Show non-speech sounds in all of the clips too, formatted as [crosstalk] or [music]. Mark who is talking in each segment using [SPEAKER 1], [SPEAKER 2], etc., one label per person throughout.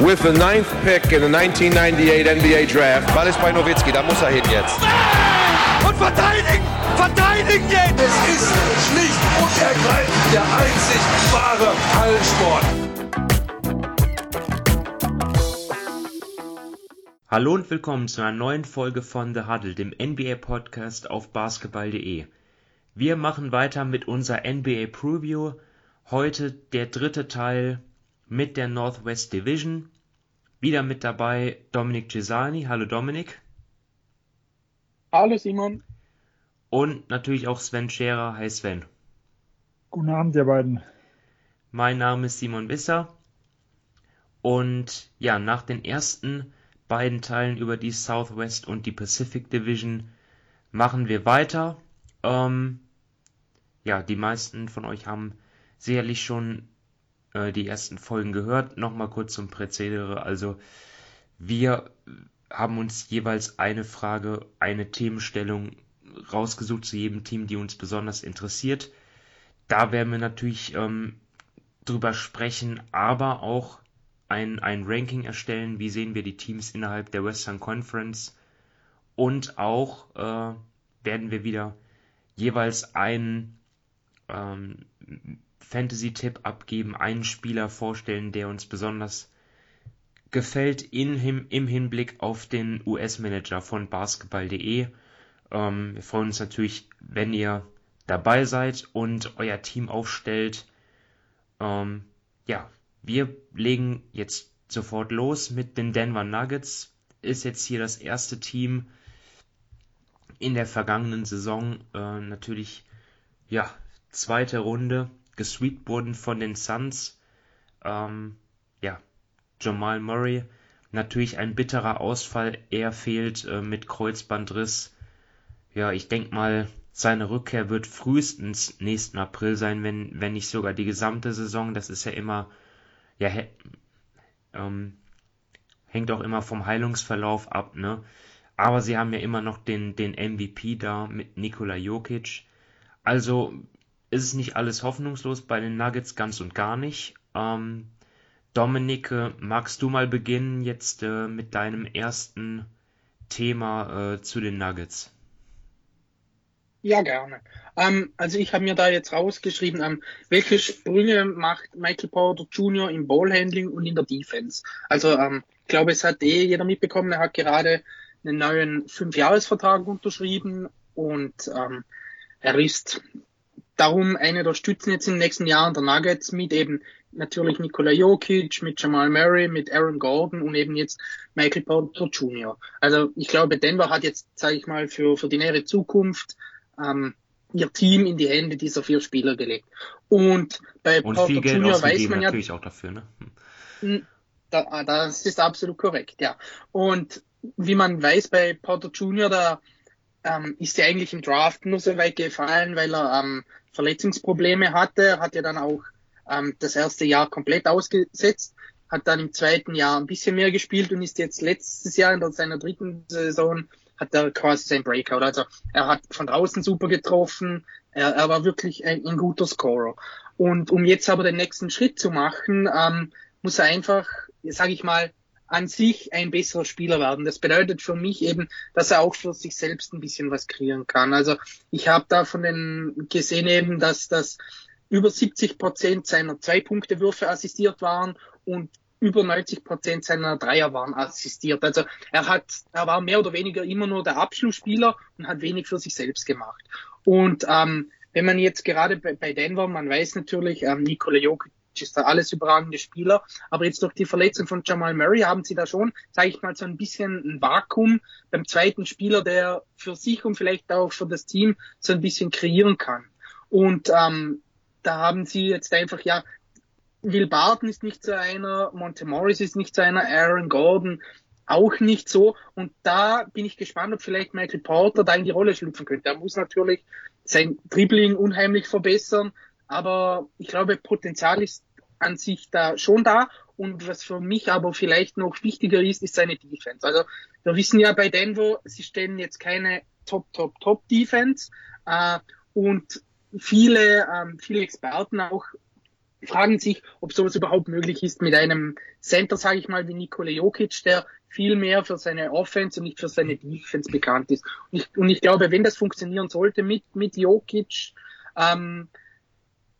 [SPEAKER 1] with the ninth pick in the 1998 NBA Draft.
[SPEAKER 2] Ball ist bei Nowitzki, da muss er hin jetzt.
[SPEAKER 3] Und verteidigen! Verteidigen jetzt!
[SPEAKER 4] Es ist schlicht und ergreifend der einzig wahre Hallensport.
[SPEAKER 5] Hallo und willkommen zu einer neuen Folge von The Huddle, dem NBA-Podcast auf basketball.de. Wir machen weiter mit unserer NBA Preview. Heute der dritte Teil mit der Northwest Division. Wieder mit dabei Dominik Cesani. Hallo Dominik.
[SPEAKER 6] Hallo Simon.
[SPEAKER 5] Und natürlich auch Sven Scherer. Hi Sven.
[SPEAKER 6] Guten Abend, ihr beiden.
[SPEAKER 5] Mein Name ist Simon Wisser. Und ja, nach den ersten beiden Teilen über die Southwest und die Pacific Division machen wir weiter. Ähm, ja, die meisten von euch haben sicherlich schon äh, die ersten Folgen gehört. Nochmal kurz zum Prozedere. Also wir haben uns jeweils eine Frage, eine Themenstellung rausgesucht zu jedem Team, die uns besonders interessiert. Da werden wir natürlich ähm, drüber sprechen, aber auch ein, ein Ranking erstellen. Wie sehen wir die Teams innerhalb der Western Conference? Und auch äh, werden wir wieder jeweils einen ähm, Fantasy-Tipp abgeben, einen Spieler vorstellen, der uns besonders gefällt in, im Hinblick auf den US-Manager von basketball.de. Ähm, wir freuen uns natürlich, wenn ihr dabei seid und euer Team aufstellt. Ähm, ja, wir legen jetzt sofort los mit den Denver Nuggets. Ist jetzt hier das erste Team in der vergangenen Saison. Äh, natürlich, ja, zweite Runde gesweept wurden von den Suns. Ähm, ja, Jamal Murray. Natürlich ein bitterer Ausfall. Er fehlt äh, mit Kreuzbandriss. Ja, ich denke mal, seine Rückkehr wird frühestens nächsten April sein, wenn, wenn nicht sogar die gesamte Saison. Das ist ja immer, ja, ähm, hängt auch immer vom Heilungsverlauf ab, ne? Aber sie haben ja immer noch den, den MVP da mit Nikola Jokic. Also ist es nicht alles hoffnungslos bei den Nuggets ganz und gar nicht. Ähm, Dominik, magst du mal beginnen jetzt äh, mit deinem ersten Thema äh, zu den Nuggets?
[SPEAKER 6] Ja, gerne. Ähm, also ich habe mir da jetzt rausgeschrieben, ähm, welche Sprünge macht Michael Porter Jr. im Ballhandling und in der Defense. Also ähm, ich glaube, es hat eh jeder mitbekommen, er hat gerade einen neuen Fünfjahresvertrag unterschrieben und ähm, er ist darum eine der Stützen jetzt in den nächsten Jahren der Nuggets mit eben natürlich Nikola Jokic, mit Jamal Murray, mit Aaron Gordon und eben jetzt Michael Porter Jr. Also ich glaube, Denver hat jetzt, sage ich mal, für, für die nähere Zukunft ähm, ihr Team in die Hände dieser vier Spieler gelegt. Und bei
[SPEAKER 5] und Porter Jr. weiß man ja natürlich auch dafür, ne?
[SPEAKER 6] Hm. Da, ah, das ist absolut korrekt, ja. Und wie man weiß, bei Porter Jr., da ähm, ist er eigentlich im Draft nur so weit gefallen, weil er ähm, Verletzungsprobleme hatte, hat ja dann auch ähm, das erste Jahr komplett ausgesetzt, hat dann im zweiten Jahr ein bisschen mehr gespielt und ist jetzt letztes Jahr in seiner dritten Saison hat er quasi sein Breakout. Also er hat von draußen super getroffen, er, er war wirklich ein, ein, guter Scorer. Und um jetzt aber den nächsten Schritt zu machen, ähm, muss er einfach, sage ich mal, an sich ein besserer Spieler werden. Das bedeutet für mich eben, dass er auch für sich selbst ein bisschen was kreieren kann. Also ich habe da von den gesehen eben, dass das über 70 Prozent seiner Zwei-Punkte-Würfe assistiert waren und über 90 Prozent seiner Dreier waren assistiert. Also er hat, er war mehr oder weniger immer nur der Abschlussspieler und hat wenig für sich selbst gemacht. Und ähm, wenn man jetzt gerade bei, Denver, man weiß natürlich, ähm, Nikola Jokic ist da alles überragende Spieler. Aber jetzt durch die Verletzung von Jamal Murray haben sie da schon, sage ich mal, so ein bisschen ein Vakuum beim zweiten Spieler, der für sich und vielleicht auch für das Team so ein bisschen kreieren kann. Und ähm, da haben sie jetzt einfach, ja, Will Barton ist nicht so einer, Monte Morris ist nicht so einer, Aaron Gordon auch nicht so. Und da bin ich gespannt, ob vielleicht Michael Porter da in die Rolle schlüpfen könnte. Er muss natürlich sein Dribbling unheimlich verbessern, aber ich glaube, Potenzial ist an sich da schon da. Und was für mich aber vielleicht noch wichtiger ist, ist seine Defense. Also wir wissen ja bei Denver, sie stellen jetzt keine Top, Top, Top Defense. Äh, und viele, ähm, viele Experten auch fragen sich, ob sowas überhaupt möglich ist mit einem Center, sage ich mal, wie Nikola Jokic, der viel mehr für seine Offense und nicht für seine Defense bekannt ist. Und ich, und ich glaube, wenn das funktionieren sollte mit, mit Jokic, ähm,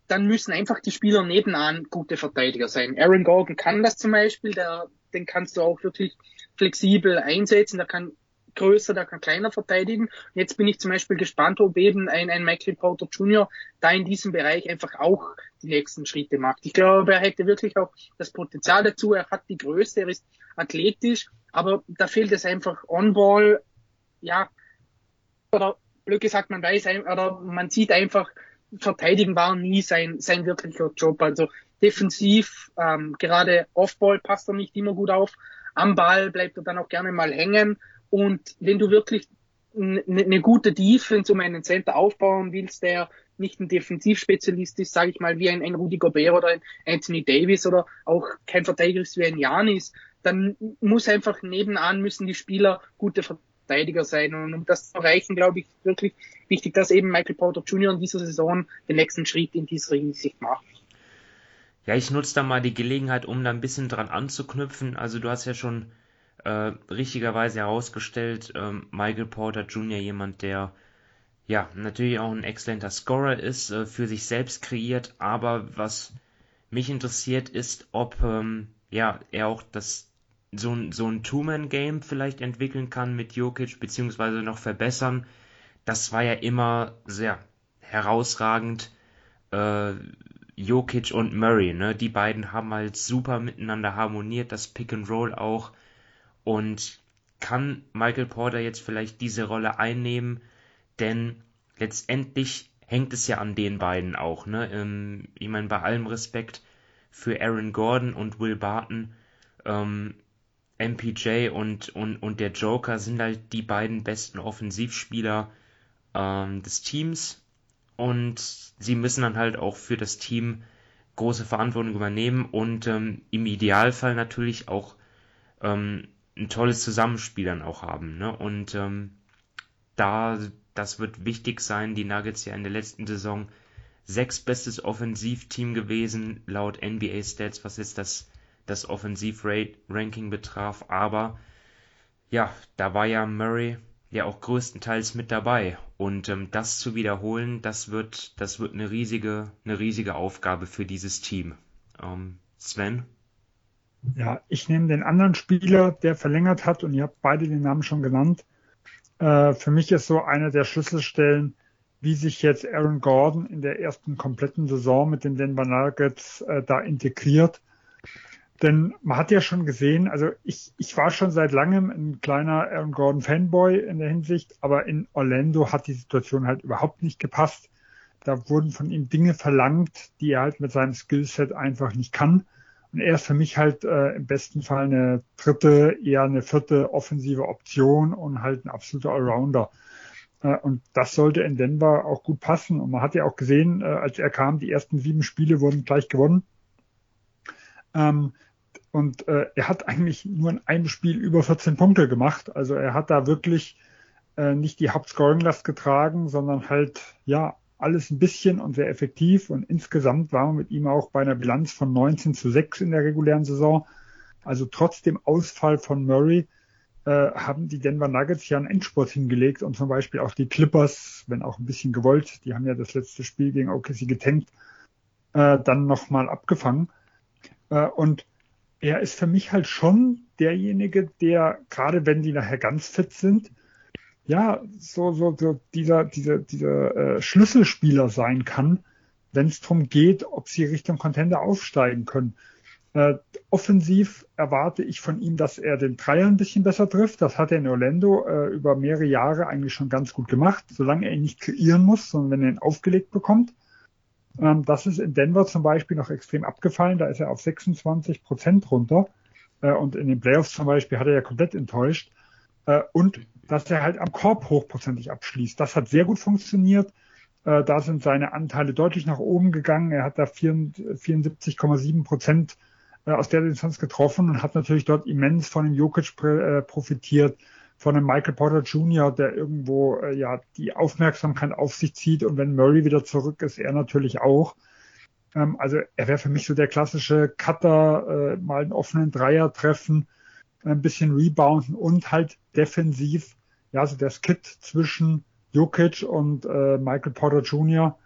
[SPEAKER 6] dann müssen einfach die Spieler nebenan gute Verteidiger sein. Aaron Gordon kann das zum Beispiel, der, den kannst du auch wirklich flexibel einsetzen, der kann größer, der kann kleiner verteidigen. Jetzt bin ich zum Beispiel gespannt, ob eben ein, ein Michael Porter Jr. da in diesem Bereich einfach auch die nächsten Schritte macht. Ich glaube, er hätte wirklich auch das Potenzial dazu. Er hat die Größe, er ist athletisch, aber da fehlt es einfach On-Ball, ja, oder blöd gesagt, man weiß, oder man sieht einfach, verteidigen war nie sein, sein wirklicher Job. Also defensiv, ähm, gerade Off-Ball passt er nicht immer gut auf. Am Ball bleibt er dann auch gerne mal hängen. Und wenn du wirklich eine gute Defense um einen Center aufbauen willst, der nicht ein Defensivspezialist ist, sage ich mal, wie ein, ein Rudy Gobert oder ein Anthony Davis oder auch kein Verteidiger ist wie ein Janis, dann muss einfach nebenan müssen die Spieler gute Verteidiger sein. Und um das zu erreichen, glaube ich, wirklich wichtig, dass eben Michael Porter Jr. in dieser Saison den nächsten Schritt in dieser Hinsicht macht.
[SPEAKER 5] Ja, ich nutze da mal die Gelegenheit, um da ein bisschen dran anzuknüpfen. Also du hast ja schon äh, richtigerweise herausgestellt, ähm, Michael Porter Jr. jemand, der ja natürlich auch ein exzellenter Scorer ist, äh, für sich selbst kreiert, aber was mich interessiert ist, ob ähm, ja er auch das so ein, so ein Two-Man-Game vielleicht entwickeln kann mit Jokic, beziehungsweise noch verbessern. Das war ja immer sehr herausragend. Äh, Jokic und Murray, ne? Die beiden haben halt super miteinander harmoniert, das Pick and Roll auch. Und kann Michael Porter jetzt vielleicht diese Rolle einnehmen? Denn letztendlich hängt es ja an den beiden auch. Ne? Ähm, ich meine, bei allem Respekt für Aaron Gordon und Will Barton, ähm, MPJ und, und, und der Joker sind halt die beiden besten Offensivspieler ähm, des Teams. Und sie müssen dann halt auch für das Team große Verantwortung übernehmen und ähm, im Idealfall natürlich auch ähm, ein tolles Zusammenspiel dann auch haben. Ne? Und ähm, da, das wird wichtig sein. Die Nuggets ja in der letzten Saison sechs bestes Offensivteam gewesen, laut NBA Stats, was jetzt das, das Offensiv-Ranking betraf. Aber ja, da war ja Murray ja auch größtenteils mit dabei. Und ähm, das zu wiederholen, das wird, das wird eine riesige, eine riesige Aufgabe für dieses Team. Ähm, Sven?
[SPEAKER 7] Ja, ich nehme den anderen Spieler, der verlängert hat, und ihr habt beide den Namen schon genannt. Äh, für mich ist so einer der Schlüsselstellen, wie sich jetzt Aaron Gordon in der ersten kompletten Saison mit den Denver Nuggets äh, da integriert. Denn man hat ja schon gesehen, also ich, ich war schon seit langem ein kleiner Aaron Gordon Fanboy in der Hinsicht, aber in Orlando hat die Situation halt überhaupt nicht gepasst. Da wurden von ihm Dinge verlangt, die er halt mit seinem Skillset einfach nicht kann. Und er ist für mich halt äh, im besten Fall eine dritte, eher eine vierte offensive Option und halt ein absoluter Allrounder. Äh, und das sollte in Denver auch gut passen. Und man hat ja auch gesehen, äh, als er kam, die ersten sieben Spiele wurden gleich gewonnen. Ähm, und äh, er hat eigentlich nur in einem Spiel über 14 Punkte gemacht. Also er hat da wirklich äh, nicht die Hauptscoring-Last getragen, sondern halt, ja, alles ein bisschen und sehr effektiv. Und insgesamt waren wir mit ihm auch bei einer Bilanz von 19 zu 6 in der regulären Saison. Also trotz dem Ausfall von Murray äh, haben die Denver Nuggets ja einen Endspurt hingelegt und zum Beispiel auch die Clippers, wenn auch ein bisschen gewollt, die haben ja das letzte Spiel gegen OKC getankt, äh, dann nochmal abgefangen. Äh, und er ist für mich halt schon derjenige, der, gerade wenn die nachher ganz fit sind, ja, so, so, so dieser, dieser, dieser äh, Schlüsselspieler sein kann, wenn es darum geht, ob sie Richtung Contender aufsteigen können. Äh, offensiv erwarte ich von ihm, dass er den Dreier ein bisschen besser trifft. Das hat er in Orlando äh, über mehrere Jahre eigentlich schon ganz gut gemacht, solange er ihn nicht kreieren muss, sondern wenn er ihn aufgelegt bekommt. Ähm, das ist in Denver zum Beispiel noch extrem abgefallen. Da ist er auf 26 Prozent runter. Äh, und in den Playoffs zum Beispiel hat er ja komplett enttäuscht. Äh, und dass er halt am Korb hochprozentig abschließt. Das hat sehr gut funktioniert. Äh, da sind seine Anteile deutlich nach oben gegangen. Er hat da 74,7 Prozent aus der Distanz getroffen und hat natürlich dort immens von dem Jokic profitiert, von dem Michael Porter Jr., der irgendwo ja die Aufmerksamkeit auf sich zieht und wenn Murray wieder zurück ist, er natürlich auch. Ähm, also er wäre für mich so der klassische Cutter, äh, mal einen offenen Dreier treffen, ein bisschen rebounden und halt defensiv, ja, so der Skit zwischen Jokic und äh, Michael Porter Jr.,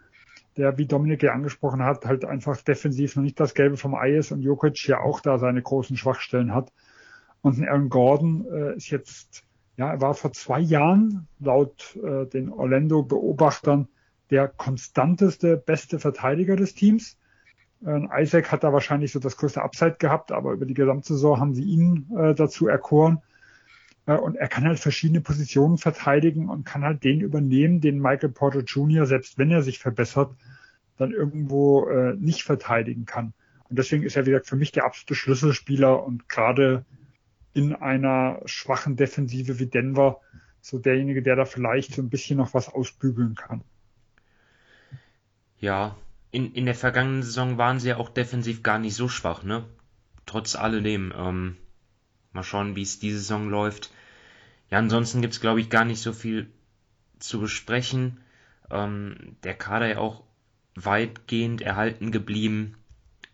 [SPEAKER 7] der, wie Dominik ja angesprochen hat, halt einfach defensiv noch nicht das Gelbe vom Ei ist und Jokic ja auch da seine großen Schwachstellen hat. Und Aaron Gordon äh, ist jetzt, ja, er war vor zwei Jahren laut äh, den Orlando-Beobachtern der konstanteste, beste Verteidiger des Teams. Äh, Isaac hat da wahrscheinlich so das größte Upside gehabt, aber über die Gesamtsaison haben sie ihn äh, dazu erkoren. Äh, und er kann halt verschiedene Positionen verteidigen und kann halt den übernehmen, den Michael Porter Jr., selbst wenn er sich verbessert, dann irgendwo äh, nicht verteidigen kann. Und deswegen ist er, wie gesagt, für mich der absolute Schlüsselspieler und gerade in einer schwachen Defensive wie Denver so derjenige, der da vielleicht so ein bisschen noch was ausbügeln kann.
[SPEAKER 5] Ja, in, in der vergangenen Saison waren sie ja auch defensiv gar nicht so schwach, ne? Trotz alledem. Ähm, mal schauen, wie es diese Saison läuft. Ja, ansonsten gibt's glaube ich, gar nicht so viel zu besprechen. Ähm, der Kader ja auch weitgehend erhalten geblieben.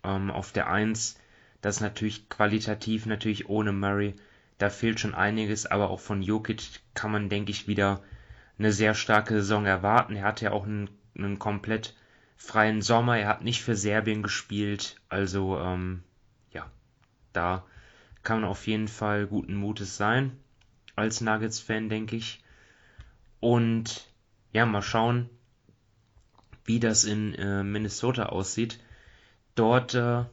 [SPEAKER 5] Ähm, auf der 1, das ist natürlich qualitativ, natürlich ohne Murray. Da fehlt schon einiges, aber auch von Jokic kann man, denke ich, wieder eine sehr starke Saison erwarten. Er hatte ja auch einen, einen komplett freien Sommer. Er hat nicht für Serbien gespielt. Also, ähm, ja, da kann man auf jeden Fall guten Mutes sein. Als Nuggets-Fan, denke ich. Und ja, mal schauen, wie das in äh, Minnesota aussieht. Dort äh,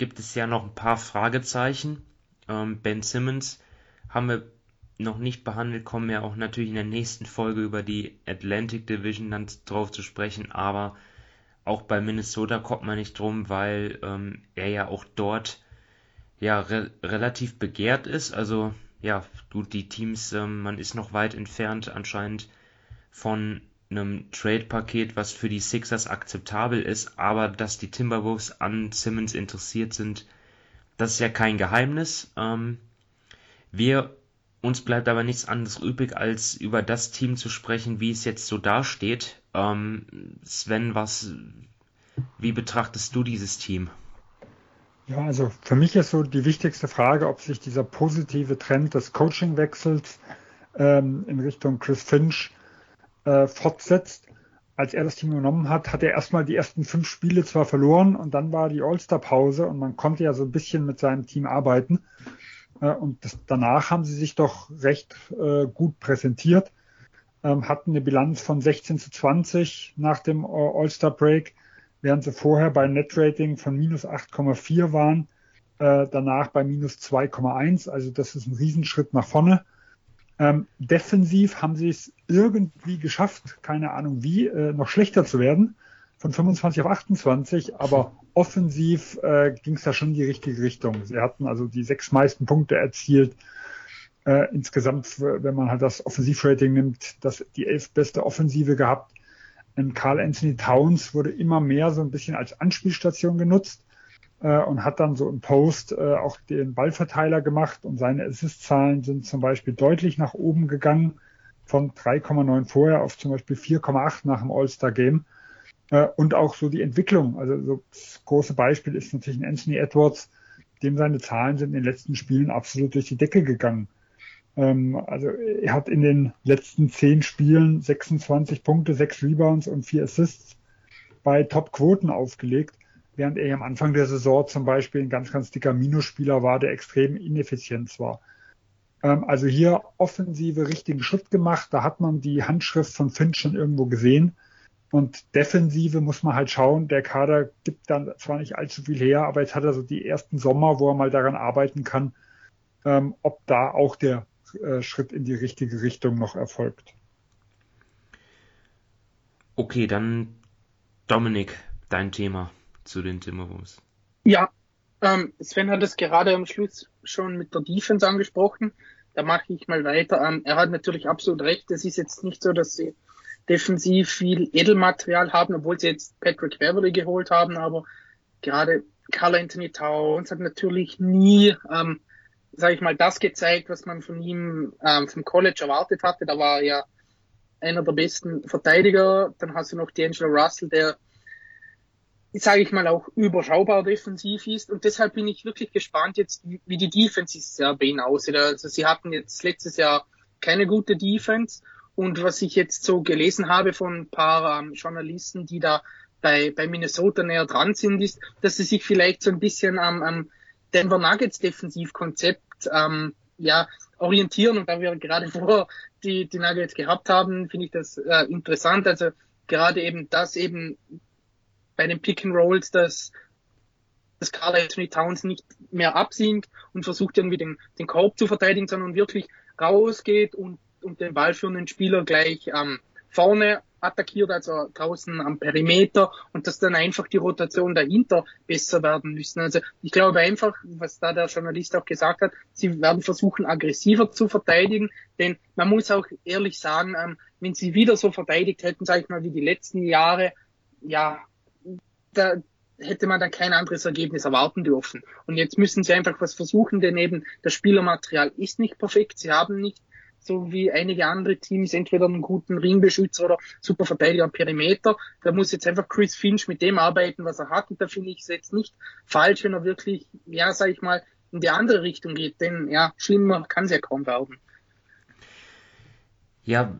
[SPEAKER 5] gibt es ja noch ein paar Fragezeichen. Ähm, ben Simmons haben wir noch nicht behandelt, kommen wir auch natürlich in der nächsten Folge über die Atlantic Division dann drauf zu sprechen, aber auch bei Minnesota kommt man nicht drum, weil ähm, er ja auch dort ja re relativ begehrt ist. Also ja, gut, die Teams, ähm, man ist noch weit entfernt anscheinend von einem Trade-Paket, was für die Sixers akzeptabel ist, aber dass die Timberwolves an Simmons interessiert sind, das ist ja kein Geheimnis. Ähm, wir uns bleibt aber nichts anderes übrig, als über das Team zu sprechen, wie es jetzt so dasteht. Ähm, Sven, was, wie betrachtest du dieses Team?
[SPEAKER 7] Ja, also für mich ist so die wichtigste Frage, ob sich dieser positive Trend des Coachingwechsels ähm, in Richtung Chris Finch äh, fortsetzt. Als er das Team genommen hat, hat er erstmal die ersten fünf Spiele zwar verloren und dann war die All-Star-Pause und man konnte ja so ein bisschen mit seinem Team arbeiten. Äh, und das, danach haben sie sich doch recht äh, gut präsentiert, ähm, hatten eine Bilanz von 16 zu 20 nach dem All-Star-Break, während sie vorher bei Net-Rating von minus 8,4 waren, äh, danach bei minus 2,1. Also das ist ein Riesenschritt nach vorne. Ähm, defensiv haben sie es irgendwie geschafft, keine Ahnung wie, äh, noch schlechter zu werden, von 25 auf 28, aber offensiv äh, ging es da schon in die richtige Richtung. Sie hatten also die sechs meisten Punkte erzielt. Äh, insgesamt, wenn man halt das Offensivrating nimmt, das die elf beste Offensive gehabt. Und Carl Anthony Towns wurde immer mehr so ein bisschen als Anspielstation genutzt und hat dann so im Post äh, auch den Ballverteiler gemacht und seine Assist-Zahlen sind zum Beispiel deutlich nach oben gegangen von 3,9 vorher auf zum Beispiel 4,8 nach dem All-Star-Game. Äh, und auch so die Entwicklung. Also so das große Beispiel ist natürlich Anthony Edwards, dem seine Zahlen sind in den letzten Spielen absolut durch die Decke gegangen. Ähm, also er hat in den letzten zehn Spielen 26 Punkte, sechs Rebounds und vier Assists bei Top-Quoten aufgelegt während er am Anfang der Saison zum Beispiel ein ganz, ganz dicker Minusspieler war, der extrem ineffizient war. Ähm, also hier offensive richtigen Schritt gemacht, da hat man die Handschrift von Finch schon irgendwo gesehen. Und Defensive muss man halt schauen, der Kader gibt dann zwar nicht allzu viel her, aber jetzt hat er so die ersten Sommer, wo er mal daran arbeiten kann, ähm, ob da auch der äh, Schritt in die richtige Richtung noch erfolgt.
[SPEAKER 5] Okay, dann Dominik, dein Thema zu den Timberwolves.
[SPEAKER 6] Ja, ähm, Sven hat es gerade am Schluss schon mit der Defense angesprochen. Da mache ich mal weiter. Ähm, er hat natürlich absolut recht. Es ist jetzt nicht so, dass sie defensiv viel Edelmaterial haben, obwohl sie jetzt Patrick Beverly geholt haben, aber gerade Carl Anthony Towns hat natürlich nie, ähm, sage ich mal, das gezeigt, was man von ihm ähm, vom College erwartet hatte. Da war er ja einer der besten Verteidiger. Dann hast du noch D'Angelo Russell, der sage ich mal, auch überschaubar defensiv ist. Und deshalb bin ich wirklich gespannt jetzt, wie die Defense bei ihnen aussieht. Also sie hatten jetzt letztes Jahr keine gute Defense. Und was ich jetzt so gelesen habe von ein paar ähm, Journalisten, die da bei, bei Minnesota näher dran sind, ist, dass sie sich vielleicht so ein bisschen am, am Denver Nuggets Defensivkonzept ähm, ja, orientieren. Und da wir gerade vor die, die Nuggets gehabt haben, finde ich das äh, interessant. Also gerade eben das eben bei den Pick and Rolls, dass dass Carl Anthony Towns nicht mehr absinkt und versucht irgendwie den, den Korb zu verteidigen, sondern wirklich rausgeht und, und den Ball für einen Spieler gleich ähm, vorne attackiert, also draußen am Perimeter und dass dann einfach die Rotation dahinter besser werden müssen. Also ich glaube einfach, was da der Journalist auch gesagt hat, sie werden versuchen, aggressiver zu verteidigen, denn man muss auch ehrlich sagen, ähm, wenn sie wieder so verteidigt hätten, sage ich mal, wie die letzten Jahre, ja, da hätte man dann kein anderes Ergebnis erwarten dürfen. Und jetzt müssen sie einfach was versuchen, denn eben das Spielermaterial ist nicht perfekt. Sie haben nicht so wie einige andere Teams entweder einen guten Ringbeschützer oder super Verteidiger am Perimeter. Da muss jetzt einfach Chris Finch mit dem arbeiten, was er hat. Und da finde ich es jetzt nicht falsch, wenn er wirklich, ja, sag ich mal, in die andere Richtung geht. Denn ja, schlimmer kann es ja kaum werden.
[SPEAKER 7] Ja,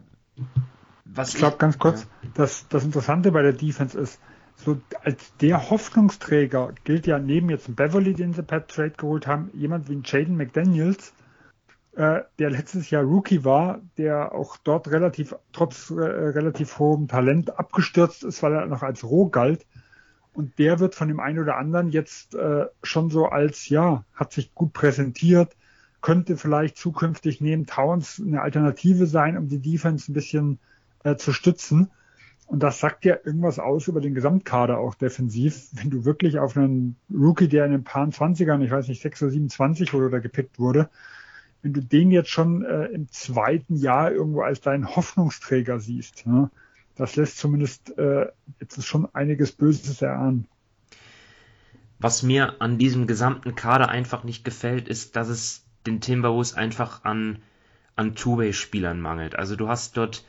[SPEAKER 7] was ich glaube ganz kurz, ja. dass das Interessante bei der Defense ist, so als der Hoffnungsträger gilt ja neben jetzt Beverly, den sie per Trade geholt haben, jemand wie Jaden McDaniels, äh, der letztes Jahr Rookie war, der auch dort relativ, trotz äh, relativ hohem Talent abgestürzt ist, weil er noch als roh galt. Und der wird von dem einen oder anderen jetzt äh, schon so als, ja, hat sich gut präsentiert, könnte vielleicht zukünftig neben Towns eine Alternative sein, um die Defense ein bisschen äh, zu stützen. Und das sagt ja irgendwas aus über den Gesamtkader auch defensiv. Wenn du wirklich auf einen Rookie, der in den paar 20ern, ich weiß nicht, 6 oder 27 wurde oder gepickt wurde, wenn du den jetzt schon äh, im zweiten Jahr irgendwo als deinen Hoffnungsträger siehst, ne? das lässt zumindest äh, jetzt schon einiges Böses erahnen.
[SPEAKER 5] Was mir an diesem gesamten Kader einfach nicht gefällt, ist, dass es den Timberwolves einfach an, an Two-Way-Spielern mangelt. Also du hast dort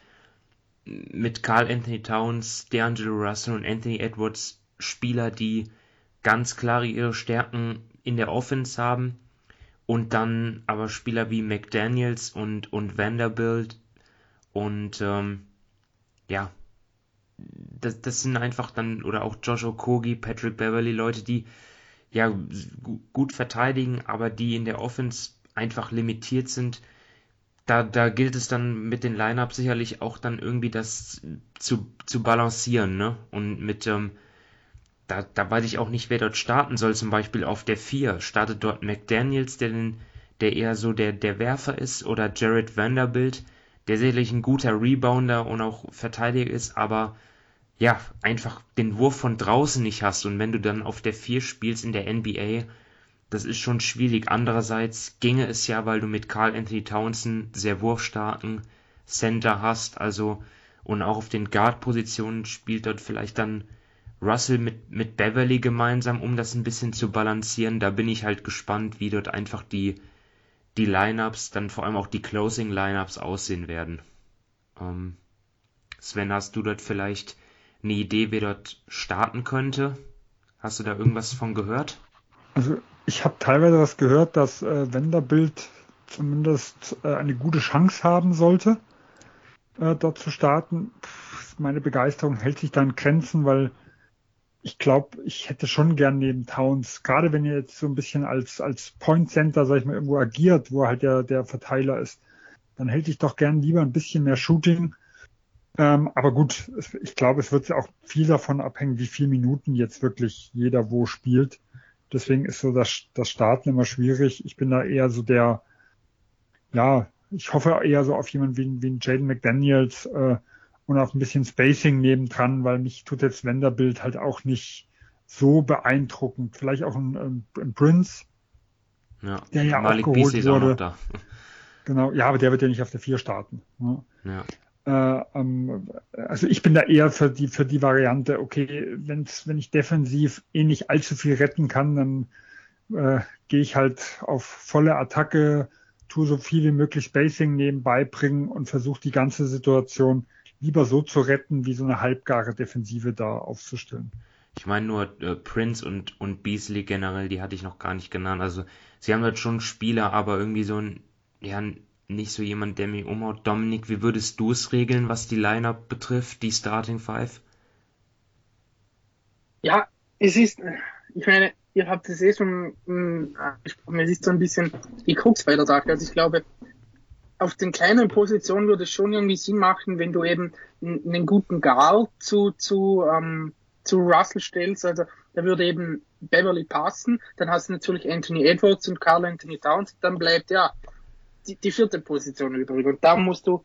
[SPEAKER 5] mit Carl Anthony Towns, D'Angelo Russell und Anthony Edwards Spieler, die ganz klare ihre Stärken in der Offense haben und dann aber Spieler wie McDaniels und, und Vanderbilt und ähm, ja, das, das sind einfach dann, oder auch Josh Okogi, Patrick Beverly, Leute, die ja gut verteidigen, aber die in der Offense einfach limitiert sind. Da, da gilt es dann mit den Lineups sicherlich auch dann irgendwie das zu, zu balancieren, ne? Und mit ähm, da, da weiß ich auch nicht, wer dort starten soll. Zum Beispiel auf der 4 startet dort McDaniels, der, der eher so der, der Werfer ist, oder Jared Vanderbilt, der sicherlich ein guter Rebounder und auch Verteidiger ist, aber ja, einfach den Wurf von draußen nicht hast. Und wenn du dann auf der 4 spielst in der NBA, das ist schon schwierig. Andererseits ginge es ja, weil du mit Carl Anthony Townsend sehr wurfstarken Center hast, also und auch auf den Guard-Positionen spielt dort vielleicht dann Russell mit, mit Beverly gemeinsam, um das ein bisschen zu balancieren. Da bin ich halt gespannt, wie dort einfach die, die Lineups, dann vor allem auch die Closing Lineups aussehen werden. Ähm, Sven, hast du dort vielleicht eine Idee, wer dort starten könnte? Hast du da irgendwas von gehört?
[SPEAKER 7] Also ich habe teilweise was gehört, dass äh, Vanderbilt zumindest äh, eine gute Chance haben sollte, äh, dort zu starten. Pff, meine Begeisterung hält sich da in Grenzen, weil ich glaube, ich hätte schon gern neben Towns, gerade wenn er jetzt so ein bisschen als, als Point Center, sag ich mal, irgendwo agiert, wo halt der, der Verteiler ist, dann hätte ich doch gern lieber ein bisschen mehr Shooting. Ähm, aber gut, ich glaube, es wird auch viel davon abhängen, wie viele Minuten jetzt wirklich jeder wo spielt. Deswegen ist so das, das Starten immer schwierig. Ich bin da eher so der, ja, ich hoffe eher so auf jemanden wie, wie Jaden McDaniels, äh, und auch ein bisschen Spacing nebendran, weil mich tut jetzt Wenderbild halt auch nicht so beeindruckend. Vielleicht auch ein, ein Prince,
[SPEAKER 5] ja,
[SPEAKER 7] der ja Malik auch geholt wurde. Auch genau, ja, aber der wird ja nicht auf der 4 starten. Ne? Ja. Äh, ähm, also ich bin da eher für die für die Variante, okay, wenn's, wenn ich defensiv eh nicht allzu viel retten kann, dann äh, gehe ich halt auf volle Attacke, tue so viel wie möglich Spacing nebenbei bringen und versuche die ganze Situation lieber so zu retten, wie so eine halbgare Defensive da aufzustellen.
[SPEAKER 5] Ich meine nur äh, Prince und, und Beasley generell, die hatte ich noch gar nicht genannt. Also sie haben halt schon Spieler, aber irgendwie so ein, ja, nicht so jemand, der mich umhaut. Dominik, wie würdest du es regeln, was die Lineup betrifft, die Starting Five?
[SPEAKER 6] Ja, es ist, ich meine, ihr habt es eh schon mh, angesprochen, es ist so ein bisschen die Krux bei der Sache. Also ich glaube, auf den kleinen Positionen würde es schon irgendwie Sinn machen, wenn du eben einen guten Guard zu, zu, ähm, zu Russell stellst. Also da würde eben Beverly passen. Dann hast du natürlich Anthony Edwards und Carl Anthony Towns. Dann bleibt ja die, die vierte Position übrig. Und da musst du,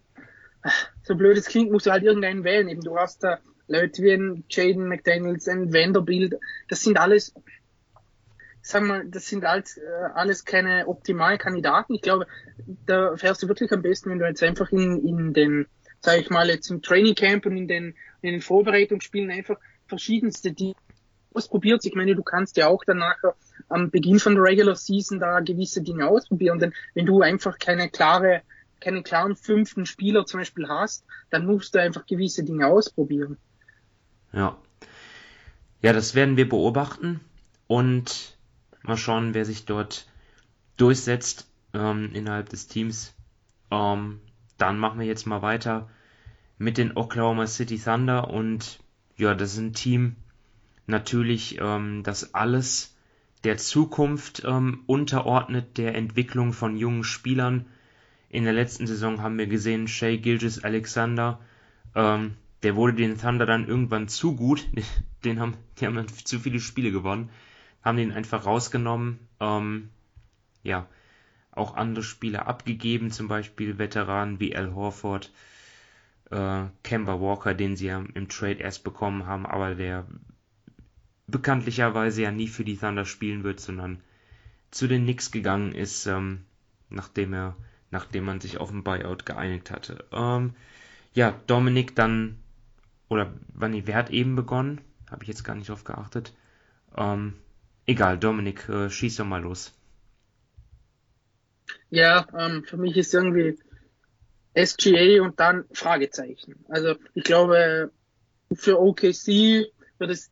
[SPEAKER 6] so blöd es klingt, musst du halt irgendeinen wählen. Eben du hast da Leute wie ein Jaden McDaniels, ein Vanderbilt. Das sind alles, sagen wir, das sind alles, äh, alles keine optimalen Kandidaten. Ich glaube, da fährst du wirklich am besten, wenn du jetzt einfach in, in den, sage ich mal, jetzt im Training Camp und in den, in den Vorbereitungsspielen einfach verschiedenste die ausprobiert. Ich meine, du kannst ja auch dann nachher am Beginn von der Regular Season da gewisse Dinge ausprobieren. Denn wenn du einfach keine klare, keinen klaren fünften Spieler zum Beispiel hast, dann musst du einfach gewisse Dinge ausprobieren.
[SPEAKER 5] Ja. Ja, das werden wir beobachten und mal schauen, wer sich dort durchsetzt ähm, innerhalb des Teams. Ähm, dann machen wir jetzt mal weiter mit den Oklahoma City Thunder und ja, das ist ein Team natürlich, ähm, das alles der Zukunft ähm, unterordnet, der Entwicklung von jungen Spielern. In der letzten Saison haben wir gesehen, Shay Gilgis Alexander, ähm, der wurde den Thunder dann irgendwann zu gut, [laughs] den haben, die haben dann zu viele Spiele gewonnen, haben den einfach rausgenommen, ähm, ja, auch andere Spieler abgegeben, zum Beispiel Veteranen wie Al Horford, äh, Kemba Walker, den sie ja im Trade erst bekommen haben, aber der bekanntlicherweise ja nie für die Thunder spielen wird, sondern zu den Knicks gegangen ist, ähm, nachdem er, nachdem man sich auf ein Buyout geeinigt hatte. Ähm, ja, Dominik dann, oder wann wer hat eben begonnen? Habe ich jetzt gar nicht drauf geachtet. Ähm, egal, Dominik, äh, schieß doch mal los.
[SPEAKER 6] Ja, ähm, für mich ist irgendwie SGA und dann Fragezeichen. Also ich glaube, für OKC wird es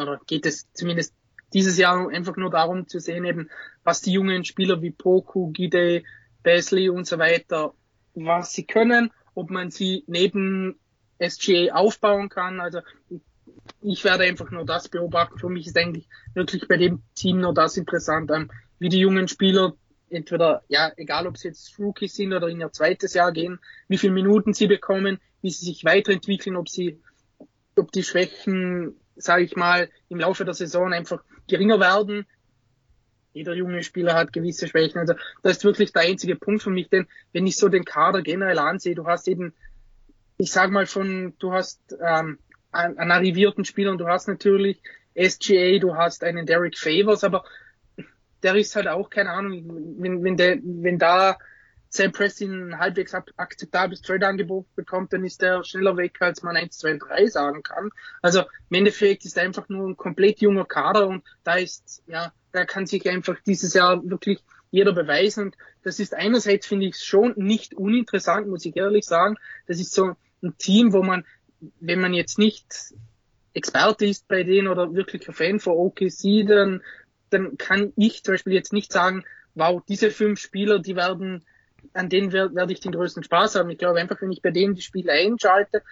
[SPEAKER 6] oder geht es zumindest dieses Jahr einfach nur darum zu sehen, eben, was die jungen Spieler wie Poku, Gide, Besley und so weiter, was sie können, ob man sie neben SGA aufbauen kann. Also ich werde einfach nur das beobachten. Für mich ist eigentlich wirklich bei dem Team nur das interessant, ähm, wie die jungen Spieler entweder, ja, egal ob sie jetzt Rookies sind oder in ihr zweites Jahr gehen, wie viele Minuten sie bekommen, wie sie sich weiterentwickeln, ob sie, ob die Schwächen sage ich mal, im Laufe der Saison einfach geringer werden. Jeder junge Spieler hat gewisse Schwächen. Also das ist wirklich der einzige Punkt für mich, denn wenn ich so den Kader generell ansehe, du hast eben, ich sag mal von, du hast ähm, einen, arrivierten Spieler und du hast natürlich SGA, du hast einen Derek Favors, aber der ist halt auch, keine Ahnung, wenn, wenn, der, wenn da Sam Preston ein halbwegs akzeptables Trade-Angebot bekommt, dann ist der schneller weg, als man 1, 2, 3 sagen kann. Also im Endeffekt ist er einfach nur ein komplett junger Kader und da ist, ja, da kann sich einfach dieses Jahr wirklich jeder beweisen. Und das ist einerseits, finde ich, schon nicht uninteressant, muss ich ehrlich sagen. Das ist so ein Team, wo man, wenn man jetzt nicht Experte ist bei denen oder wirklicher Fan von OKC, dann, dann kann ich zum Beispiel jetzt nicht sagen, wow, diese fünf Spieler, die werden an denen werde werd ich den größten Spaß haben. Ich glaube einfach, wenn ich bei denen die Spiele einschalte,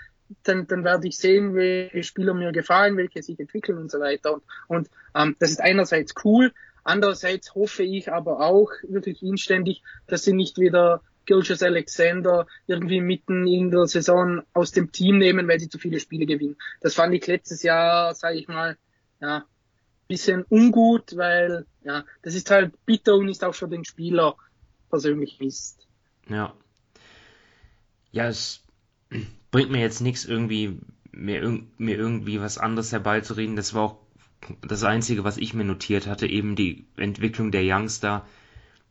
[SPEAKER 6] dann, dann werde ich sehen, welche Spieler mir gefallen, welche sich entwickeln und so weiter. Und, und ähm, das ist einerseits cool, andererseits hoffe ich aber auch wirklich inständig, dass sie nicht wieder Gilchus Alexander irgendwie mitten in der Saison aus dem Team nehmen, weil sie zu viele Spiele gewinnen. Das fand ich letztes Jahr, sage ich mal, ja, bisschen ungut, weil ja, das ist halt bitter und ist auch für den Spieler persönlich Mist.
[SPEAKER 5] Ja. Ja, es [clears throat] bringt mir jetzt nichts, irgendwie mir, mir irgendwie was anderes herbeizureden. Das war auch das Einzige, was ich mir notiert hatte, eben die Entwicklung der Youngster.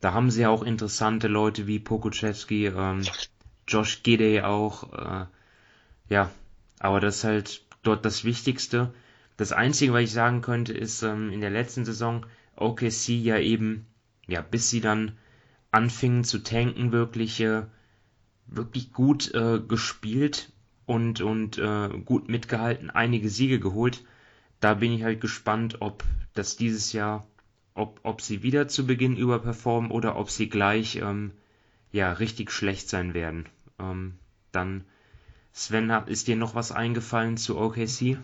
[SPEAKER 5] Da haben sie ja auch interessante Leute wie Pokuchevski, ähm, Josh Gide auch. Äh, ja, aber das ist halt dort das Wichtigste. Das Einzige, was ich sagen könnte, ist ähm, in der letzten Saison OKC ja eben, ja, bis sie dann anfingen zu tanken, wirklich, äh, wirklich gut äh, gespielt und, und äh, gut mitgehalten, einige Siege geholt. da bin ich halt gespannt, ob das dieses Jahr, ob, ob sie wieder zu Beginn überperformen oder ob sie gleich ähm, ja richtig schlecht sein werden. Ähm, dann Sven, ist dir noch was eingefallen zu OKC?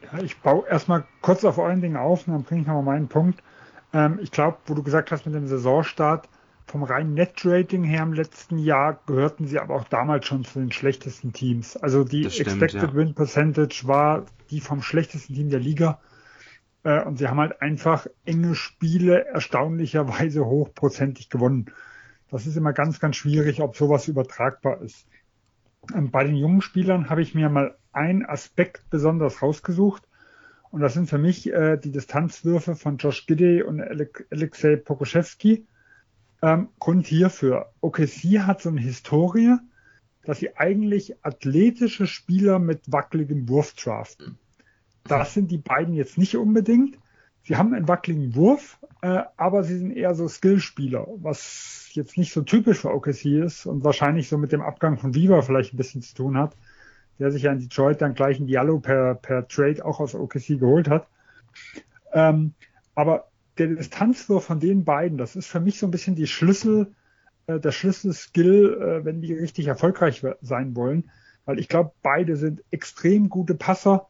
[SPEAKER 7] Ja, ich baue erstmal kurz auf euren Ding auf und dann bringe ich nochmal meinen Punkt. Ähm, ich glaube, wo du gesagt hast mit dem Saisonstart, vom reinen Net-Rating her im letzten Jahr gehörten sie aber auch damals schon zu den schlechtesten Teams. Also die stimmt, Expected ja. Win Percentage war die vom schlechtesten Team der Liga. Äh, und sie haben halt einfach enge Spiele erstaunlicherweise hochprozentig gewonnen. Das ist immer ganz, ganz schwierig, ob sowas übertragbar ist. Ähm, bei den jungen Spielern habe ich mir mal einen Aspekt besonders rausgesucht. Und das sind für mich äh, die Distanzwürfe von Josh Gidey und Alexei Pokoschewski. Ähm, Grund hierfür. OKC hat so eine Historie, dass sie eigentlich athletische Spieler mit wackeligem Wurf draften. Das sind die beiden jetzt nicht unbedingt. Sie haben einen wackeligen Wurf, äh, aber sie sind eher so Skillspieler, was jetzt nicht so typisch für OKC ist und wahrscheinlich so mit dem Abgang von Viva vielleicht ein bisschen zu tun hat, der sich ja in Detroit dann gleich ein Diallo per, per Trade auch aus OKC geholt hat. Ähm, aber der Distanzwurf von den beiden, das ist für mich so ein bisschen die Schlüssel, äh, der Schlüsselskill, äh, wenn die richtig erfolgreich sein wollen. Weil ich glaube, beide sind extrem gute Passer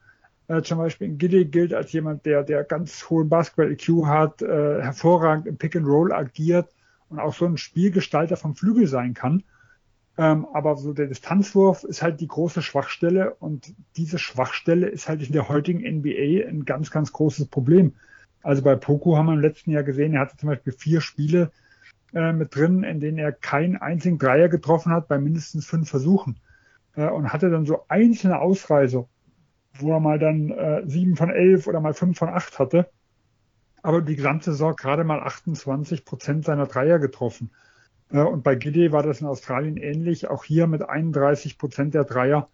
[SPEAKER 7] äh, zum Beispiel Giddy gilt als jemand, der, der ganz hohen Basketball-IQ hat, äh, hervorragend im Pick and Roll agiert und auch so ein Spielgestalter vom Flügel sein kann. Ähm, aber so der Distanzwurf ist halt die große Schwachstelle und diese Schwachstelle ist halt in der heutigen NBA ein ganz, ganz großes Problem. Also bei Poku haben wir im letzten Jahr gesehen, er hatte zum Beispiel vier Spiele äh, mit drin, in denen er keinen einzigen Dreier getroffen hat bei mindestens fünf Versuchen äh, und hatte dann so einzelne Ausreißer wo er mal dann äh, 7 von 11 oder mal 5 von 8 hatte. Aber die gesamte Saison gerade mal 28 Prozent seiner Dreier getroffen. Äh, und bei Giddy war das in Australien ähnlich. Auch hier mit 31 Prozent der Dreier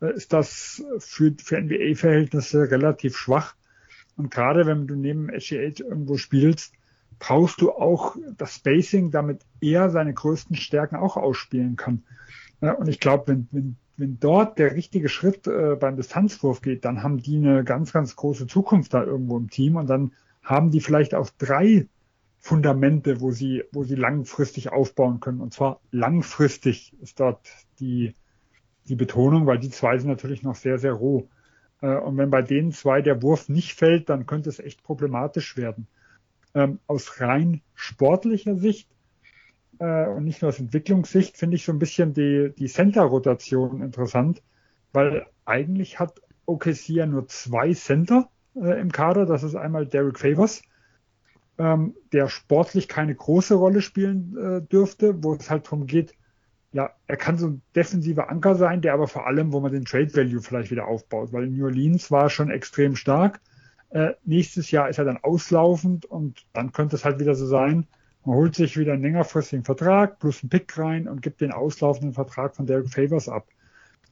[SPEAKER 7] äh, ist das für, für NBA-Verhältnisse relativ schwach. Und gerade wenn du neben SGH irgendwo spielst, brauchst du auch das Spacing, damit er seine größten Stärken auch ausspielen kann. Und ich glaube, wenn, wenn wenn dort der richtige Schritt äh, beim Distanzwurf geht, dann haben die eine ganz, ganz große Zukunft da irgendwo im Team und dann haben die vielleicht auch drei Fundamente, wo sie, wo sie langfristig aufbauen können. Und zwar langfristig ist dort die, die Betonung, weil die zwei sind natürlich noch sehr, sehr roh. Äh, und wenn bei den zwei der Wurf nicht fällt, dann könnte es echt problematisch werden. Ähm, aus rein sportlicher Sicht äh, und nicht nur aus Entwicklungssicht finde ich so ein bisschen die, die Center-Rotation interessant, weil eigentlich hat OKC ja nur zwei Center äh, im Kader. Das ist einmal Derek Favors, ähm, der sportlich keine große Rolle spielen dürfte, wo es halt darum geht, ja, er kann so ein defensiver Anker sein, der aber vor allem, wo man den Trade Value vielleicht wieder aufbaut, weil New Orleans war schon extrem stark. Äh, nächstes Jahr ist er dann auslaufend und dann könnte es halt wieder so sein, man holt sich wieder einen längerfristigen Vertrag plus einen Pick rein und gibt den auslaufenden Vertrag von Derek Favors ab.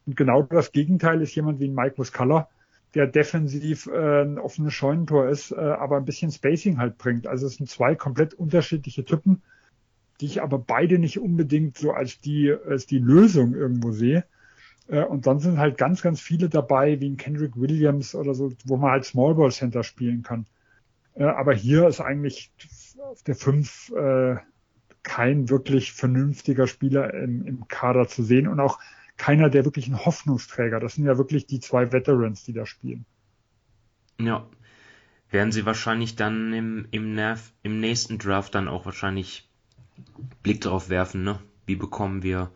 [SPEAKER 7] Und genau das Gegenteil ist jemand wie ein Mike Muscala, der defensiv äh, ein offenes Scheunentor ist, äh, aber ein bisschen Spacing halt bringt. Also es sind zwei komplett unterschiedliche Typen, die ich aber beide nicht unbedingt so als die, als die Lösung irgendwo sehe. Äh, und dann sind halt ganz, ganz viele dabei, wie ein Kendrick Williams oder so, wo man halt Small Ball Center spielen kann. Äh, aber hier ist eigentlich auf der 5 äh, kein wirklich vernünftiger Spieler im, im Kader zu sehen und auch keiner der wirklich ein Hoffnungsträger. Das sind ja wirklich die zwei Veterans, die da spielen.
[SPEAKER 5] Ja. Werden sie wahrscheinlich dann im, im, Nerv, im nächsten Draft dann auch wahrscheinlich Blick drauf werfen, ne? Wie bekommen wir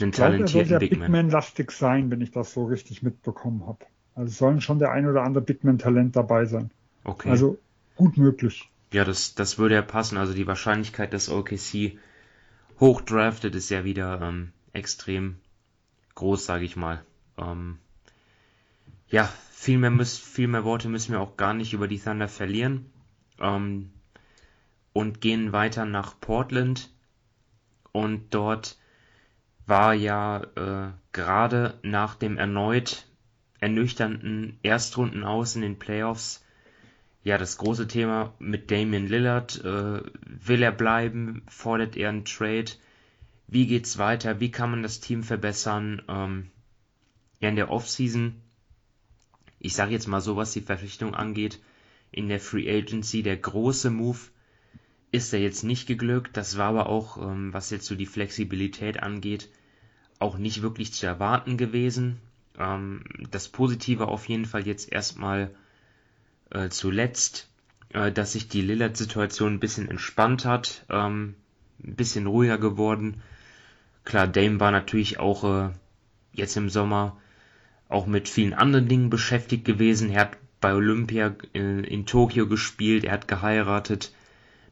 [SPEAKER 5] den talentierten
[SPEAKER 7] glaube, Big Man? Bigman-lastig sein, wenn ich das so richtig mitbekommen habe. Also sollen schon der ein oder andere Bigman-Talent dabei sein. Okay. Also gut möglich.
[SPEAKER 5] Ja, das, das würde ja passen. Also die Wahrscheinlichkeit, dass OKC hochdraftet, ist ja wieder ähm, extrem groß, sage ich mal. Ähm, ja, viel mehr, müß, viel mehr Worte müssen wir auch gar nicht über die Thunder verlieren. Ähm, und gehen weiter nach Portland. Und dort war ja äh, gerade nach dem erneut ernüchternden Erstrunden aus in den Playoffs ja, das große Thema mit Damian Lillard. Äh, will er bleiben? Fordert er einen Trade? Wie geht's weiter? Wie kann man das Team verbessern? Ähm, ja, in der Offseason ich sage jetzt mal so, was die Verpflichtung angeht, in der Free Agency, der große Move ist er jetzt nicht geglückt. Das war aber auch, ähm, was jetzt so die Flexibilität angeht, auch nicht wirklich zu erwarten gewesen. Ähm, das Positive auf jeden Fall jetzt erstmal äh, zuletzt, äh, dass sich die Lillard-Situation ein bisschen entspannt hat, ähm, ein bisschen ruhiger geworden. Klar, Dame war natürlich auch äh, jetzt im Sommer auch mit vielen anderen Dingen beschäftigt gewesen. Er hat bei Olympia in, in Tokio gespielt, er hat geheiratet,